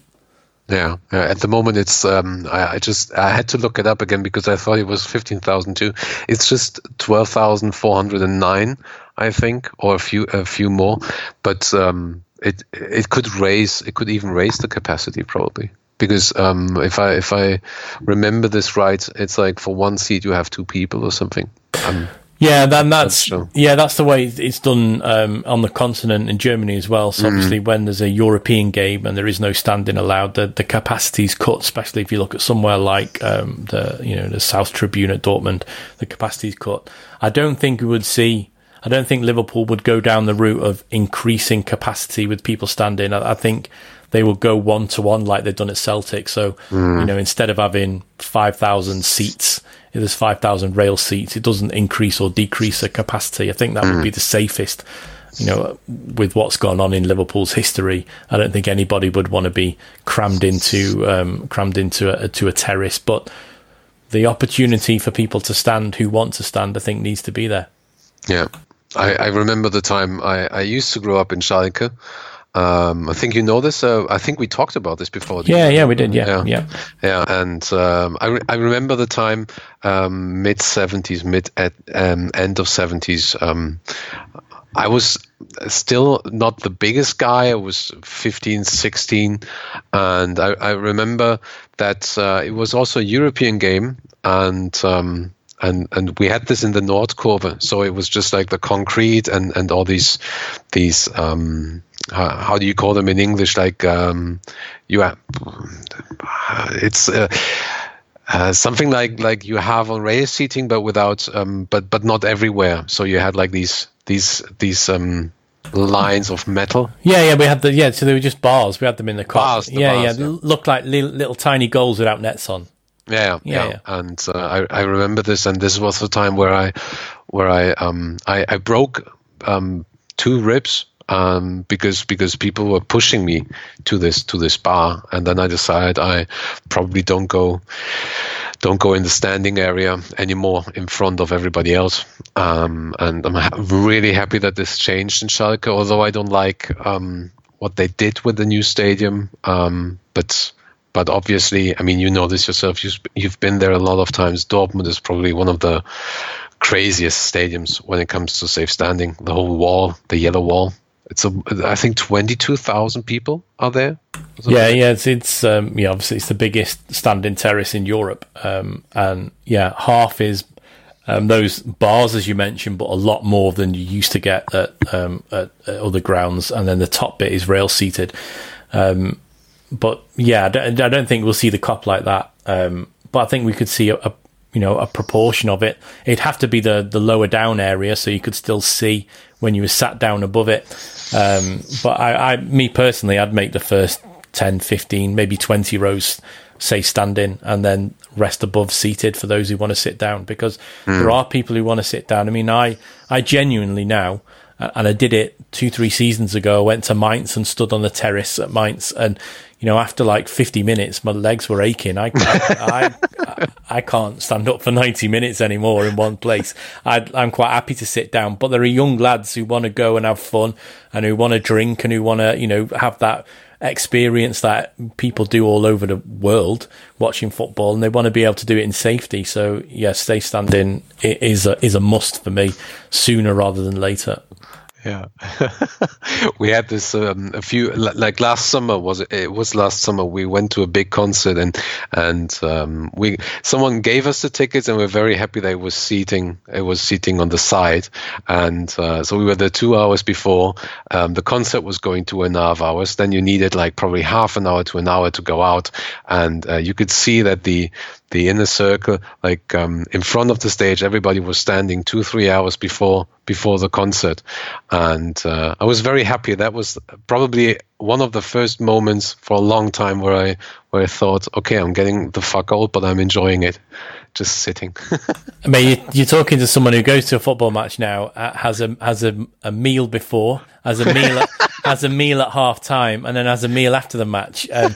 Yeah, uh, at the moment it's um, I, I, just I had to look it up again because I thought it was fifteen thousand two. It's just twelve thousand four hundred and nine, I think, or a few a few more. But um, it it could raise it could even raise the capacity probably because um, if I if I remember this right, it's like for one seat you have two people or something. Um, yeah, then that's, that's yeah, that's the way it's done um, on the continent in Germany as well. So mm. obviously, when there's a European game and there is no standing allowed, the the capacity's cut. Especially if you look at somewhere like um, the you know the South Tribune at Dortmund, the capacity's cut. I don't think we would see. I don't think Liverpool would go down the route of increasing capacity with people standing. I, I think they will go one to one like they've done at Celtic. So mm. you know, instead of having five thousand seats there's 5,000 rail seats, it doesn't increase or decrease the capacity. I think that mm. would be the safest. You know, with what's gone on in Liverpool's history, I don't think anybody would want to be crammed into um, crammed into a, to a terrace. But the opportunity for people to stand who want to stand, I think, needs to be there. Yeah, I, I remember the time I, I used to grow up in Schalke um, I think you know this. Uh, I think we talked about this before. Yeah, yeah, we did. Yeah, yeah, yeah. yeah. And um, I, re- I remember the time um, mid seventies, mid at um, end of seventies. Um, I was still not the biggest guy. I was 15, 16. And I, I remember that uh, it was also a European game. And um, and and we had this in the Nordkurve, so it was just like the concrete and and all these these um, how, how do you call them in English? Like um, you have, it's. Uh, uh, something like like you have on rail seating, but without, um, but but not everywhere. So you had like these these these um, lines of metal. Yeah, yeah, we had the yeah. So they were just bars. We had them in the car. Bars, the yeah, bars, yeah, yeah, looked like little, little, tiny goals without nets on. Yeah, yeah, yeah. and uh, I I remember this, and this was the time where I where I um I I broke um two ribs um, because because people were pushing me to this to this bar, and then I decided I probably don't go don't go in the standing area anymore in front of everybody else. Um, and I'm really happy that this changed in Schalke, although I don't like um, what they did with the new stadium. Um, but but obviously, I mean, you know this yourself. You've, you've been there a lot of times. Dortmund is probably one of the craziest stadiums when it comes to safe standing. The whole wall, the yellow wall. It's a, I think twenty two thousand people are there. Yeah, yeah, it's it's um, yeah, obviously it's the biggest standing terrace in Europe, um, and yeah, half is um, those bars as you mentioned, but a lot more than you used to get at, um, at, at other grounds, and then the top bit is rail seated. Um, but yeah, I don't, I don't, think we'll see the Kop like that. Um, but I think we could see a, a you know a proportion of it. It'd have to be the the lower down area, so you could still see when you were sat down above it. Um, but I, I, me personally, I'd make the first 10, 15, maybe 20 rows safe standing and then rest above seated for those who want to sit down because mm. there are people who want to sit down. I mean, I, I genuinely now, and I did it two, three seasons ago. I went to Mainz and stood on the terrace at Mainz and you know, after like 50 minutes, my legs were aching. I, I, I, I, can't stand up for 90 minutes anymore in one place. I, I'm quite happy to sit down, but there are young lads who want to go and have fun and who want to drink and who want to, you know, have that experience that people do all over the world watching football and they want to be able to do it in safety. So yes, stay standing is a, is a must for me sooner rather than later. Yeah, (laughs) we had this um, a few like last summer was it, it was last summer we went to a big concert and and um, we someone gave us the tickets and we are very happy it was seating it was seating on the side. And uh, so we were there two hours before um, the concert was going to an half hours. Then you needed like probably half an hour to an hour to go out. And uh, you could see that the the inner circle, like um, in front of the stage, everybody was standing two, three hours before before the concert, and uh, I was very happy. That was probably one of the first moments for a long time where I where I thought, okay, I'm getting the fuck old, but I'm enjoying it, just sitting. (laughs) I mean, you're talking to someone who goes to a football match now, uh, has a has a, a meal before, has a meal. At, (laughs) has a meal at half time and then has a meal after the match um,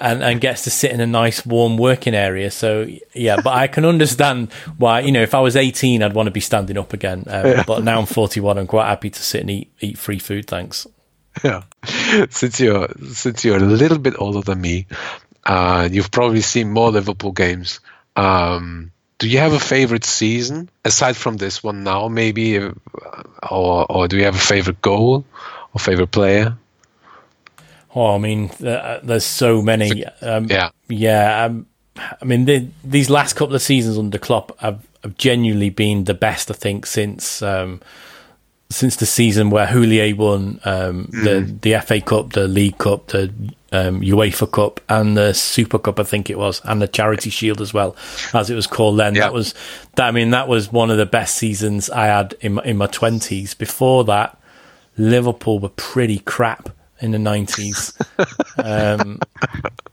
and, and gets to sit in a nice warm working area. So, yeah, but I can understand why, you know, if I was 18, I'd want to be standing up again. Um, yeah. But now I'm 41, I'm quite happy to sit and eat, eat free food. Thanks. Yeah. Since you're, since you're a little bit older than me, uh, you've probably seen more Liverpool games. Um, do you have a favorite season aside from this one now, maybe, uh, or or do you have a favorite goal? or favorite player? Oh, I mean, uh, there's so many. Um, yeah, yeah. Um, I mean, the, these last couple of seasons under Klopp have, have genuinely been the best, I think, since um, since the season where Houllier won um, mm. the the FA Cup, the League Cup, the um, UEFA Cup, and the Super Cup, I think it was, and the Charity Shield as well, as it was called then. Yeah. That was that. I mean, that was one of the best seasons I had in my, in my twenties. Before that, Liverpool were pretty crap in the 90s. um,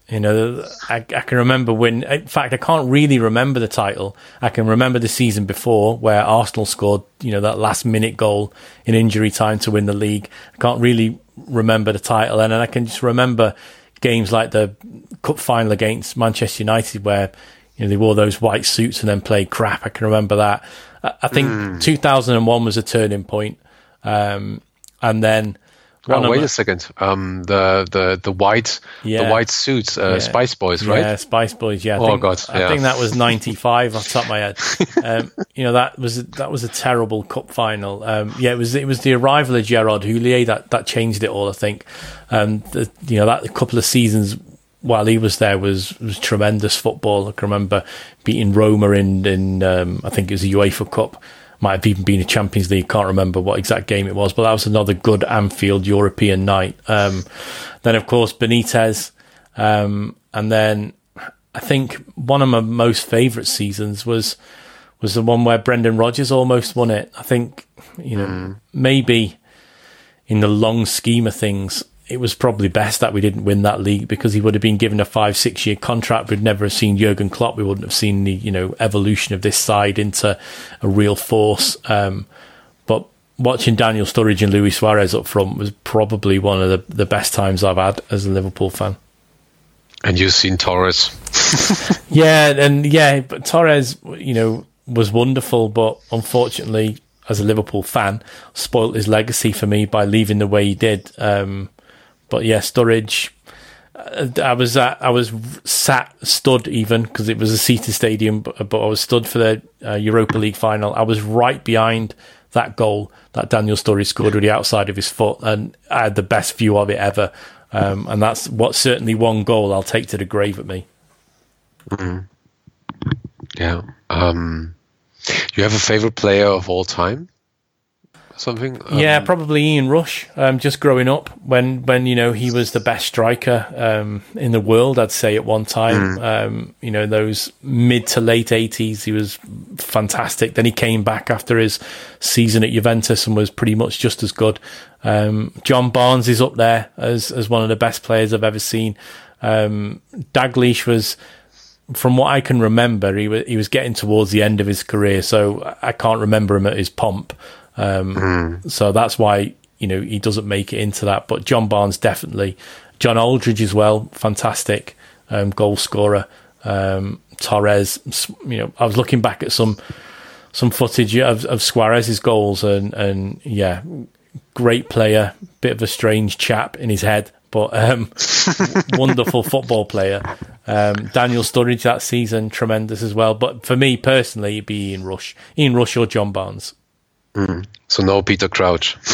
you know, I, I, can remember when, in fact, I can't really remember the title. I can remember the season before where Arsenal scored, you know, that last minute goal in injury time to win the league. I can't really remember the title. And then I can just remember games like the cup final against Manchester United where, you know, they wore those white suits and then played crap. I can remember that. I, I think mm. 2001 was a turning point. Um, and then Oh, wait a second. Um, the the the white yeah. the white suits, uh, yeah. Spice Boys, right? Yeah, Spice Boys. Yeah. I oh think, God. Yeah. I think that was ninety five off the top of my head. (laughs) Um, you know that was that was a terrible cup final. Um, yeah, it was it was the arrival of Gerard Houllier that that changed it all. I think. Um, the, you know that couple of seasons while he was there was was tremendous football. I can remember beating Roma in in um, I think it was the UEFA Cup might have even been a Champions League. Can't remember what exact game it was, but that was another good Anfield European night. Um, then, of course, Benitez, um, and then I think one of my most favourite seasons was was the one where Brendan Rodgers almost won it. I think you know mm. maybe in the long scheme of things, it was probably best that we didn't win that league because he would have been given a five, six year contract. We'd never have seen Jurgen Klopp. We wouldn't have seen the, you know, evolution of this side into a real force. Um, but watching Daniel Sturridge and Luis Suarez up front was probably one of the, the best times I've had as a Liverpool fan. And you've seen Torres. (laughs) yeah, and yeah, but Torres, you know, was wonderful, but unfortunately, as a Liverpool fan, spoilt his legacy for me by leaving the way he did. Um, but yeah, Sturridge. Uh, I was at, I was sat stood even because it was a seated stadium, but, but I was stood for the uh, Europa League final. I was right behind that goal that Daniel Sturridge scored with the outside of his foot, and I had the best view of it ever. Um, and that's what certainly one goal I'll take to the grave at me. Mm-hmm. Yeah. Um, you have a favorite player of all time? Something? Um, yeah, probably Ian Rush. Um, just growing up, when when you know he was the best striker um, in the world, I'd say at one time. Mm. you know, those mid to late eighties, he was fantastic. Then he came back after his season at Juventus and was pretty much just as good. Um, John Barnes is up there as as one of the best players I've ever seen. Um, Dalglish was from what I can remember, he was he was getting towards the end of his career, so I can't remember him at his pomp. Um, mm. So that's why you know he doesn't make it into that. But John Barnes definitely, John Aldridge as well, fantastic um, goal scorer. Um, Torres, you know, I was looking back at some some footage of, of Suarez's goals, and and yeah, great player, bit of a strange chap in his head, but um, wonderful (laughs) football player. Um, Daniel Sturridge that season, tremendous as well. But for me personally, it'd be Ian Rush, Ian Rush or John Barnes. Mm. So no Peter Crouch. (laughs)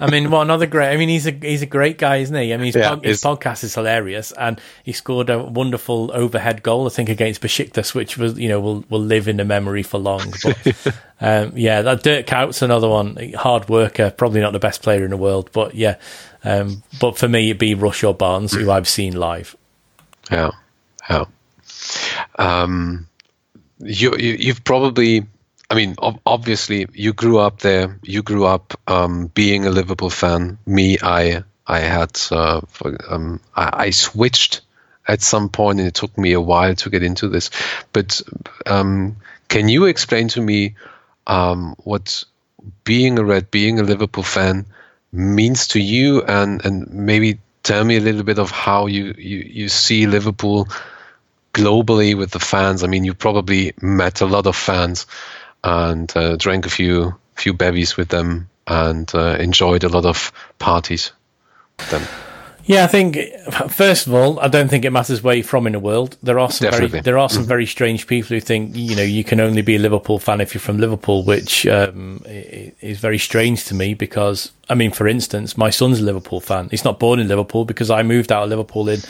I mean, well, another great. I mean, he's a he's a great guy, isn't he? I mean, his, yeah, his podcast is hilarious, and he scored a wonderful overhead goal, I think, against Besiktas, which was you know will will live in the memory for long. But (laughs) um, yeah, that Dirk Kuyt's another one, hard worker, probably not the best player in the world, but yeah. Um, but for me, it'd be Rush or Barnes, who I've seen live. Yeah, yeah. Um, you, you you've probably I mean, obviously, you grew up there. You grew up um, being a Liverpool fan. Me, I, I had, uh, um, I, I, switched at some point, and it took me a while to get into this. But um, can you explain to me um, what being a Red, being a Liverpool fan, means to you, and and maybe tell me a little bit of how you you, you see Liverpool globally with the fans. I mean, you probably met a lot of fans and uh, drank a few few bevies with them and uh, enjoyed a lot of parties. Then. Yeah, I think first of all, I don't think it matters where you're from in the world. There are some Definitely. very there are some mm-hmm. very strange people who think you know you can only be a Liverpool fan if you're from Liverpool, which um, is very strange to me because I mean, for instance, my son's a Liverpool fan. He's not born in Liverpool because I moved out of Liverpool in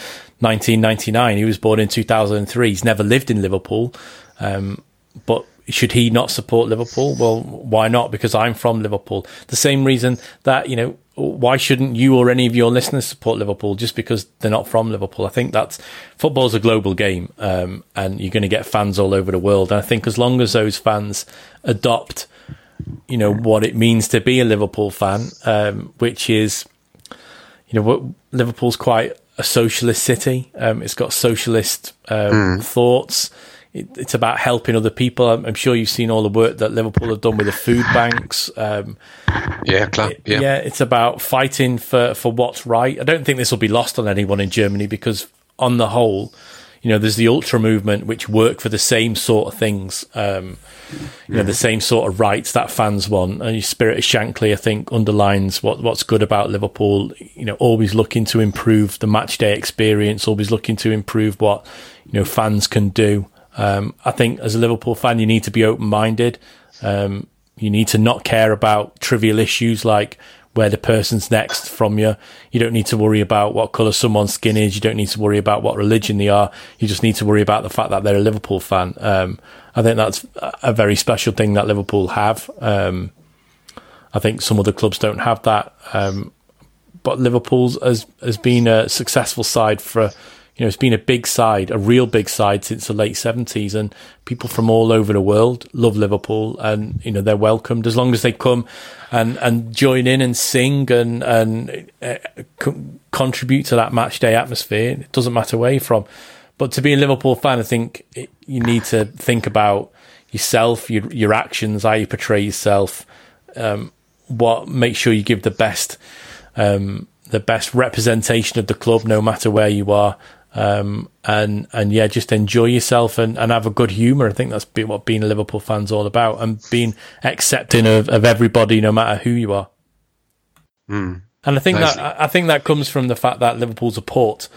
1999. He was born in 2003. He's never lived in Liverpool, um, but should he not support Liverpool? Well, why not? Because I'm from Liverpool. The same reason that, you know, why shouldn't you or any of your listeners support Liverpool just because they're not from Liverpool? I think that's football's a global game, um, and you're going to get fans all over the world. And I think as long as those fans adopt, you know, what it means to be a Liverpool fan, um, which is, you know, Liverpool's quite a socialist city. Um, it's got socialist mm. thoughts it, it's about helping other people. I'm, I'm, sure you've seen all the work that Liverpool have done with the food banks. Um, yeah, it, yeah, yeah. It's about fighting for for what's right. I don't think this will be lost on anyone in Germany because, on the whole, you know, there's the ultra movement which work for the same sort of things. Um, you know, the same sort of rights that fans want. And Spirit of Shankly, I think, underlines what, what's good about Liverpool. You know, always looking to improve the match day experience, always looking to improve what, you know, fans can do. Um, I think as a Liverpool fan, you need to be open minded. Um, you need to not care about trivial issues like where the person's next from you. You don't need to worry about what colour someone's skin is. You don't need to worry about what religion they are. You just need to worry about the fact that they're a Liverpool fan. Um, I think that's a very special thing that Liverpool have. Um, I think some other clubs don't have that. Um, but Liverpool's has, has been a successful side for you know, it's been a big side, a real big side since the late 70s. And people from all over the world love Liverpool and, you know, they're welcomed as long as they come and, and join in and sing and, and uh, co- contribute to that match day atmosphere. It doesn't matter where you're from. But to be a Liverpool fan, I think it, you need to think about yourself, your, your actions, how you portray yourself, um, what, make sure you give the best, um, the best representation of the club, no matter where you are, Um, and and yeah, just enjoy yourself and, and have a good humour. I think that's been what being a Liverpool fan's all about, and being accepting of, of everybody, no matter who you are. Mm. And I think nice. that I think that comes from the fact that Liverpool's a port,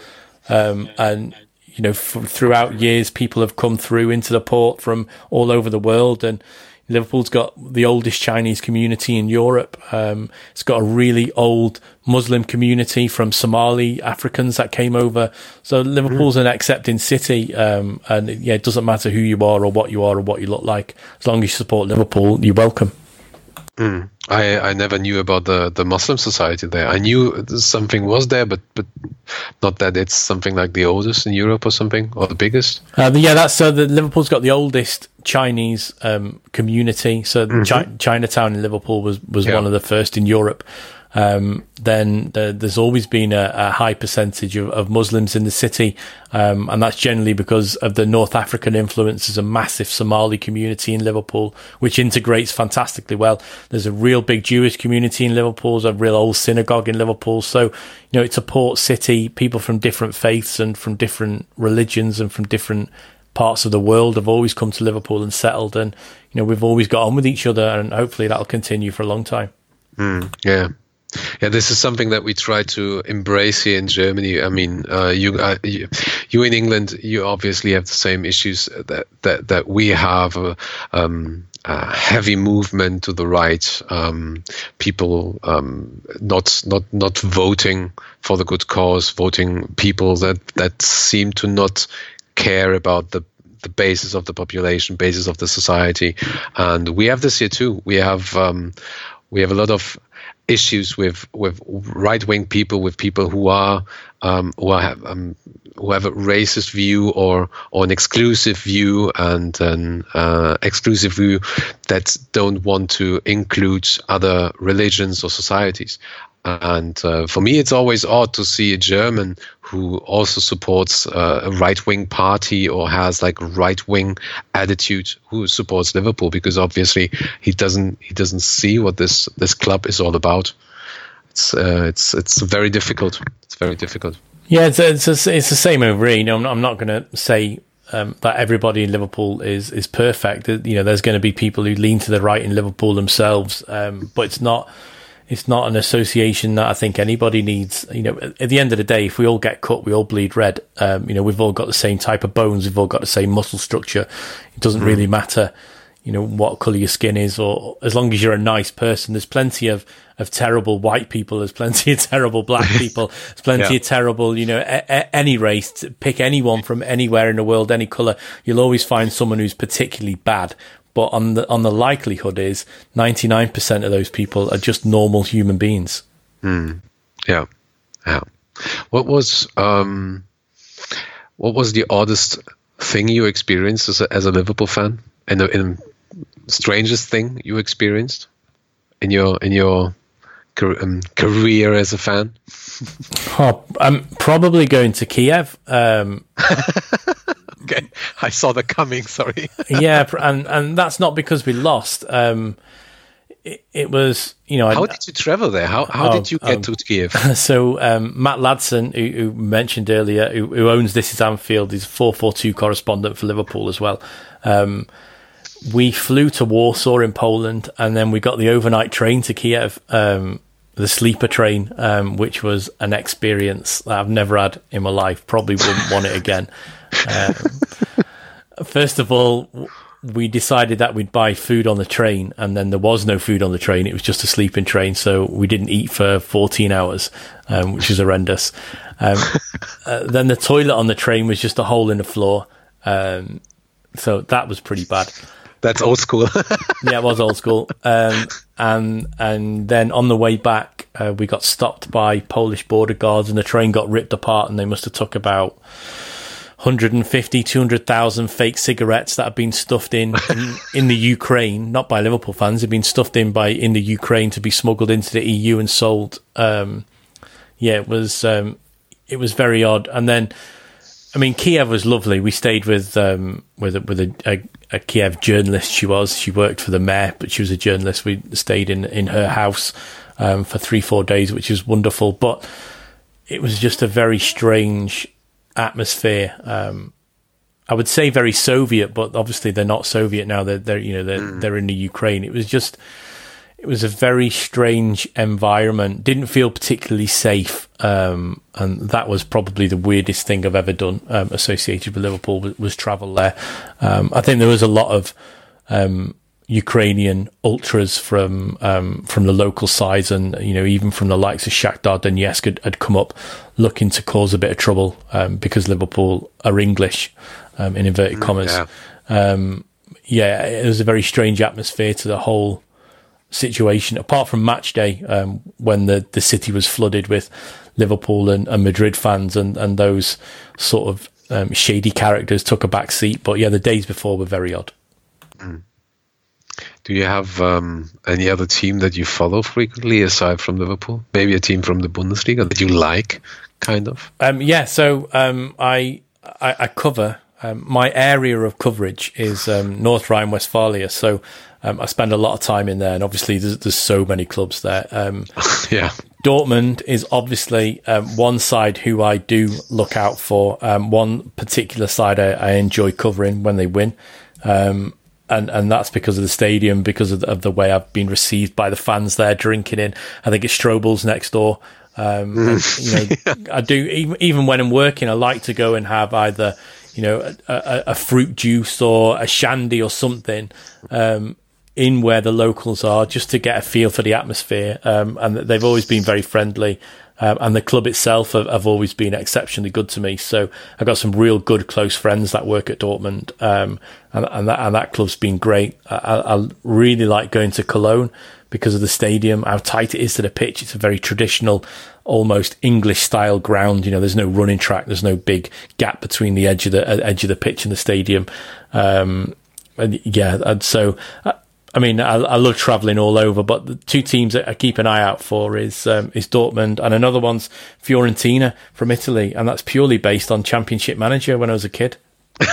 um, and you know, f- throughout years, people have come through into the port from all over the world, and Liverpool's got the oldest Chinese community in Europe. Um, it's got a really old Muslim community from Somali Africans that came over. So Liverpool's mm. an accepting city, um, and yeah, it doesn't matter who you are or what you are or what you look like. As long as you support Liverpool, you're welcome. Mm. I, I never knew about the, the Muslim society there. I knew something was there, but but not that it's something like the oldest in Europe or something or the biggest. Uh, yeah, that's so. The Liverpool's got the oldest Chinese um, community. So mm-hmm. Chi- Chinatown in Liverpool was was yeah. one of the first in Europe um, then the, there's always been a, a high percentage of, of, Muslims in the city. Um, and that's generally because of the North African influence. There's a massive Somali community in Liverpool, which integrates fantastically well. There's a real big Jewish community in Liverpool. There's a real old synagogue in Liverpool. So, you know, it's a port city. People from different faiths and from different religions and from different parts of the world have always come to Liverpool and settled. And, you know, we've always got on with each other and hopefully that'll continue for a long time. Mm, yeah. Yeah, this is something that we try to embrace here in Germany. I mean, uh, you, uh, you, you, in England, you obviously have the same issues that that, that we have. Uh, um, a heavy movement to the right, um, people um, not not not voting for the good cause, voting people that that seem to not care about the the basis of the population, basis of the society, and we have this here too. We have um, we have a lot of issues with with right wing people, with people who are um, who are um, who have a racist view or or an exclusive view and an uh, exclusive view that don't want to include other religions or societies. And uh, for me, it's always odd to see a German who also supports uh, a right wing party or has like right wing attitude who supports Liverpool because obviously he doesn't he doesn't see what this this club is all about. It's uh, it's it's very difficult. It's very difficult. Yeah, it's it's, a, it's the same over here. You know, I'm, I'm not going to say um, that everybody in Liverpool is is perfect. You know, there's going to be people who lean to the right in Liverpool themselves, um, but it's not it's not an association that I think anybody needs. You know, at the end of the day, if we all get cut, we all bleed red. Um, you know, we've all got the same type of bones, we've all got the same muscle structure. It doesn't mm. really matter, you know, what color your skin is, or as long as you're a nice person. There's plenty of of terrible white people. There's plenty of terrible black (laughs) people. There's plenty yeah. of terrible, you know, a, a, any race. Pick anyone from anywhere in the world, any color. You'll always find someone who's particularly bad but on the on the likelihood is 99% of those people are just normal human beings. Mm. Yeah. Yeah. What was um what was the oddest thing you experienced as a, as a Liverpool fan and the, and strangest thing you experienced in your in your um, career as a fan? (laughs) Oh, I'm probably going to Kiev. Um, (laughs) okay, (laughs) I saw the coming. Sorry. (laughs) yeah, and and that's not because we lost. Um, it, it, was you know. How I, did you travel there? How how oh, did you get um, to Kiev? (laughs) So um, Matt Ladson, who, who mentioned earlier, who, who, owns This Is Anfield, is four four two correspondent for Liverpool as well. Um, we flew to Warsaw in Poland, and then we got the overnight train to Kiev. Um, the sleeper train, um, which was an experience that I've never had in my life. Probably wouldn't want it again. Um, first of all, we decided that we'd buy food on the train, and then there was no food on the train. It was just a sleeping train, so we didn't eat for 14 hours, um, which is horrendous. Um, uh, then the toilet on the train was just a hole in the floor, um, so that was pretty bad. That's old school. (laughs) yeah, it was old school. Um, and and then on the way back, uh, we got stopped by Polish border guards, and the train got ripped apart, and they must have took about 150, 200,000 fake cigarettes that have been stuffed in, in, in the Ukraine, not by Liverpool fans, have been stuffed in by in the Ukraine to be smuggled into the EU and sold. Um, yeah, it was um, it was very odd. And then, I mean, Kiev was lovely. We stayed with um, with with a, a, a, Kiev journalist. She was she worked for the mayor, but she was a journalist. We stayed in in her house um, for three four days, which was wonderful. But it was just a very strange atmosphere. Um, I would say very Soviet, but obviously they're not Soviet now. They're, they're you know they're mm. they're in the Ukraine. It was just it was a very strange environment. Didn't feel particularly safe, um, and that was probably the weirdest thing I've ever done um, associated with Liverpool was, was travel there. Um, I think there was a lot of um, Ukrainian ultras from um, from the local sides, and you know even from the likes of Shakhtar Donetsk had, had come up looking to cause a bit of trouble um, because Liverpool are English in inverted mm, commas. Yeah. yeah, it was a very strange atmosphere to the whole situation, apart from match day, um, when the, the city was flooded with Liverpool and, and Madrid fans and, and those sort of um, shady characters took a back seat. But yeah, the days before were very odd. Mm. Do you have um, any other team that you follow frequently aside from Liverpool? Maybe a team from the Bundesliga that you like, kind of? Um, yeah, so um, I, I, I cover um, my area of coverage is um, North Rhine Westphalia, so um, I spend a lot of time in there, and obviously there's, there's so many clubs there. Um, (laughs) yeah, Dortmund is obviously um, one side who I do look out for. Um, one particular side I, I, enjoy covering when they win, and and that's because of the stadium, because of the, of the, way I've been received by the fans there drinking in. I think it's Strobel's next door. Um, and, you know, (laughs) I do even even when I'm working, I like to go and have either you know, a, a, a fruit juice or a shandy or something um, in where the locals are, just to get a feel for the atmosphere. Um, and they've always been very friendly. Um, and the club itself have, have, always been exceptionally good to me. So I've got some real good close friends that work at Dortmund, um, and, and, that and that club's been great. I, I, really like going to Cologne because of the stadium, how tight it is to the pitch. It's a very traditional almost English style ground. You know, there's no running track, there's no big gap between the edge of the uh, edge of the pitch and the stadium. Um, and yeah, and so. Uh, I mean, I, I love travelling all over, but the two teams that I keep an eye out for is um, is Dortmund and another one's Fiorentina from Italy, and that's purely based on Championship Manager when I was a kid. (laughs)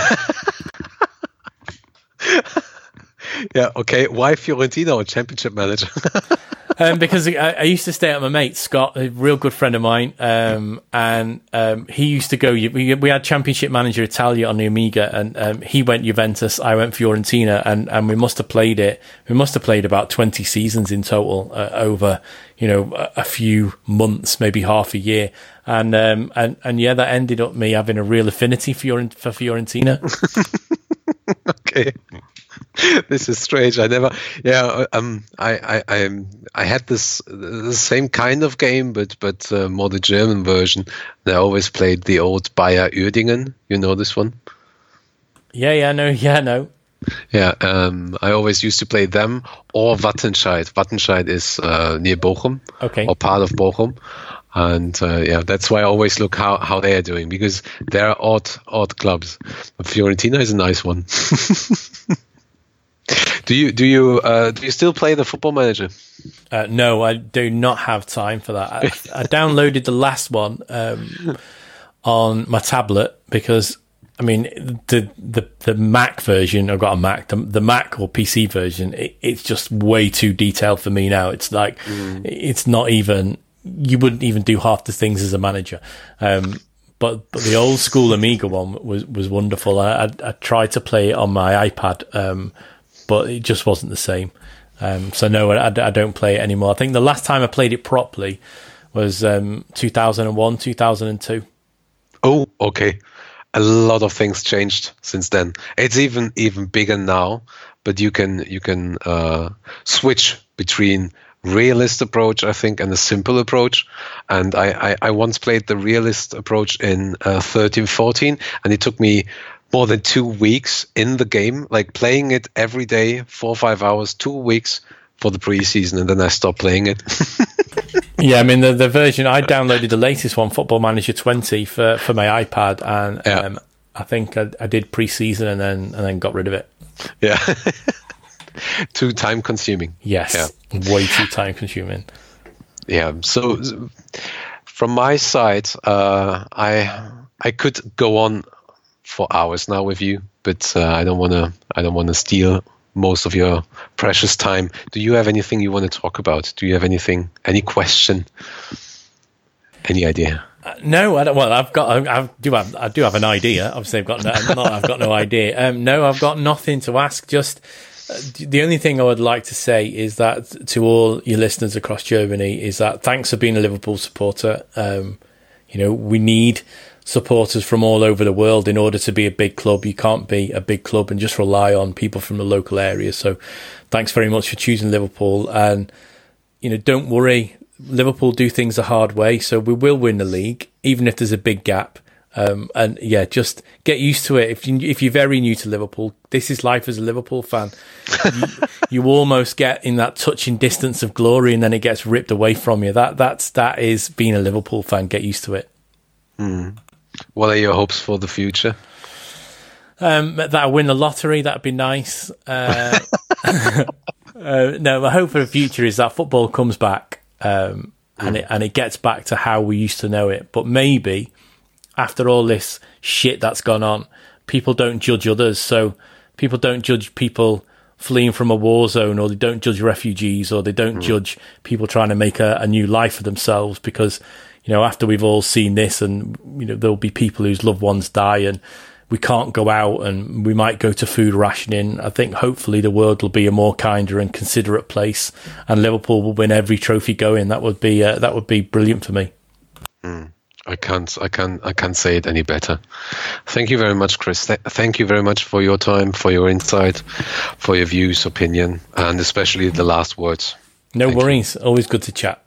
yeah. Okay. Why Fiorentina or Championship Manager? (laughs) um, because I, I, used to stay at my mate Scott, a real good friend of mine, um, and um, he used to go. We, we had Championship Manager Italia on the Amiga, and um, he went Juventus, I went Fiorentina, and, and we must have played it. We must have played about twenty seasons in total uh, over you know a, a, few months, maybe half a year, and um, and and yeah, that ended up me having a real affinity for for Fiorentina. (laughs) okay. (laughs) this is strange. I never, yeah, um, I, I, I, I had this the same kind of game, but but uh, more the German version. And I always played the old Bayer Uerdingen. You know this one? Yeah, yeah, no, (laughs) yeah, no. Yeah, um, I always used to play them or Wattenscheid. Wattenscheid is uh, near Bochum, okay, or part of Bochum, and uh, yeah, that's why I always look how, how they are doing because they're odd odd clubs. But Fiorentina is a nice one. (laughs) Do you do you uh, do you still play the Football Manager? Uh, no, I do not have time for that. I, I downloaded the last one um, on my tablet because I mean the the the Mac version. I've got a Mac. The, the Mac or PC version. It, it's just way too detailed for me now. It's like mm. it's not even. You wouldn't even do half the things as a manager. Um, but but the old school Amiga one was was wonderful. I, I, I tried to play it on my iPad. Um, but it just wasn't the same. Um, so no, I, I, don't play it anymore. I think the last time I played it properly was um, 2001, 2002. Oh, okay. A lot of things changed since then. It's even even bigger now, but you can you can uh, switch between realist approach, I think, and a simple approach. And I, I, I once played the realist approach in uh, 13, 14, and it took me more than two weeks in the game, like playing it every day, four or five hours, two weeks for the preseason, and then I stopped playing it. (laughs) yeah, I mean the the version I downloaded the latest one, Football Manager 20, for for my iPad, and yeah. um, I think I, I did preseason and then and then got rid of it. Yeah, (laughs) too time consuming. Yes, yeah. way too time consuming. Yeah, so from my side, uh, I I could go on for hours now with you, but uh, I don't want to. I don't want to steal most of your precious time. Do you have anything you want to talk about? Do you have anything? Any question? Any idea? Uh, no, I don't. Well, I've got. I, I, do have. I do have an idea. Obviously, I've got. No, not, I've got no idea. Um, no, I've got nothing to ask. Just uh, the only thing I would like to say is that to all your listeners across Germany is that thanks for being a Liverpool supporter. Um, you know, we need supporters from all over the world in order to be a big club. You can't be a big club and just rely on people from the local area. So, thanks very much for choosing Liverpool. And you know, don't worry Liverpool do things the hard way, so we will win the league, even if there's a big gap. Um, and yeah, just get used to it. If you if you're very new to Liverpool, this is life as a Liverpool fan. you, (laughs) you, almost get in that touching distance of glory, and then it gets ripped away from you. That that's that is being a Liverpool fan. Get used to it. Mm. What are your hopes for the future? Um, that I win the lottery. That'd be nice. Uh, (laughs) uh, no, my hope for the future is that football comes back um, and mm. it and it gets back to how we used to know it. But maybe after all this shit that's gone on, people don't judge others. So people don't judge people fleeing from a war zone, or they don't judge refugees, or they don't mm. judge people trying to make a, a new life for themselves because you know after we've all seen this, and you know there'll be people whose loved ones die and we can't go out and we might go to food rationing. I think hopefully the world will be a more kinder and considerate place, and Liverpool will win every trophy going. That would be uh, that would be brilliant for me. Mm. I can't, I can't, I can't say it any better. Thank you very much, Chris. Th- thank you very much for your time, for your insight, for your views, opinion, and especially the last words. No thank worries. You. Always good to chat.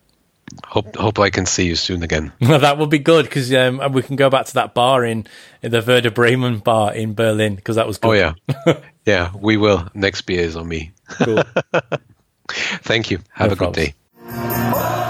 Hope hope I can see you soon again. (laughs) Well, that would be good because um, we can go back to that bar in, in the Werder Bremen bar in Berlin because that was good. Oh yeah, (laughs) yeah, we will. Next beer is on me. Cool. (laughs) Thank you. Have no a problems. good day.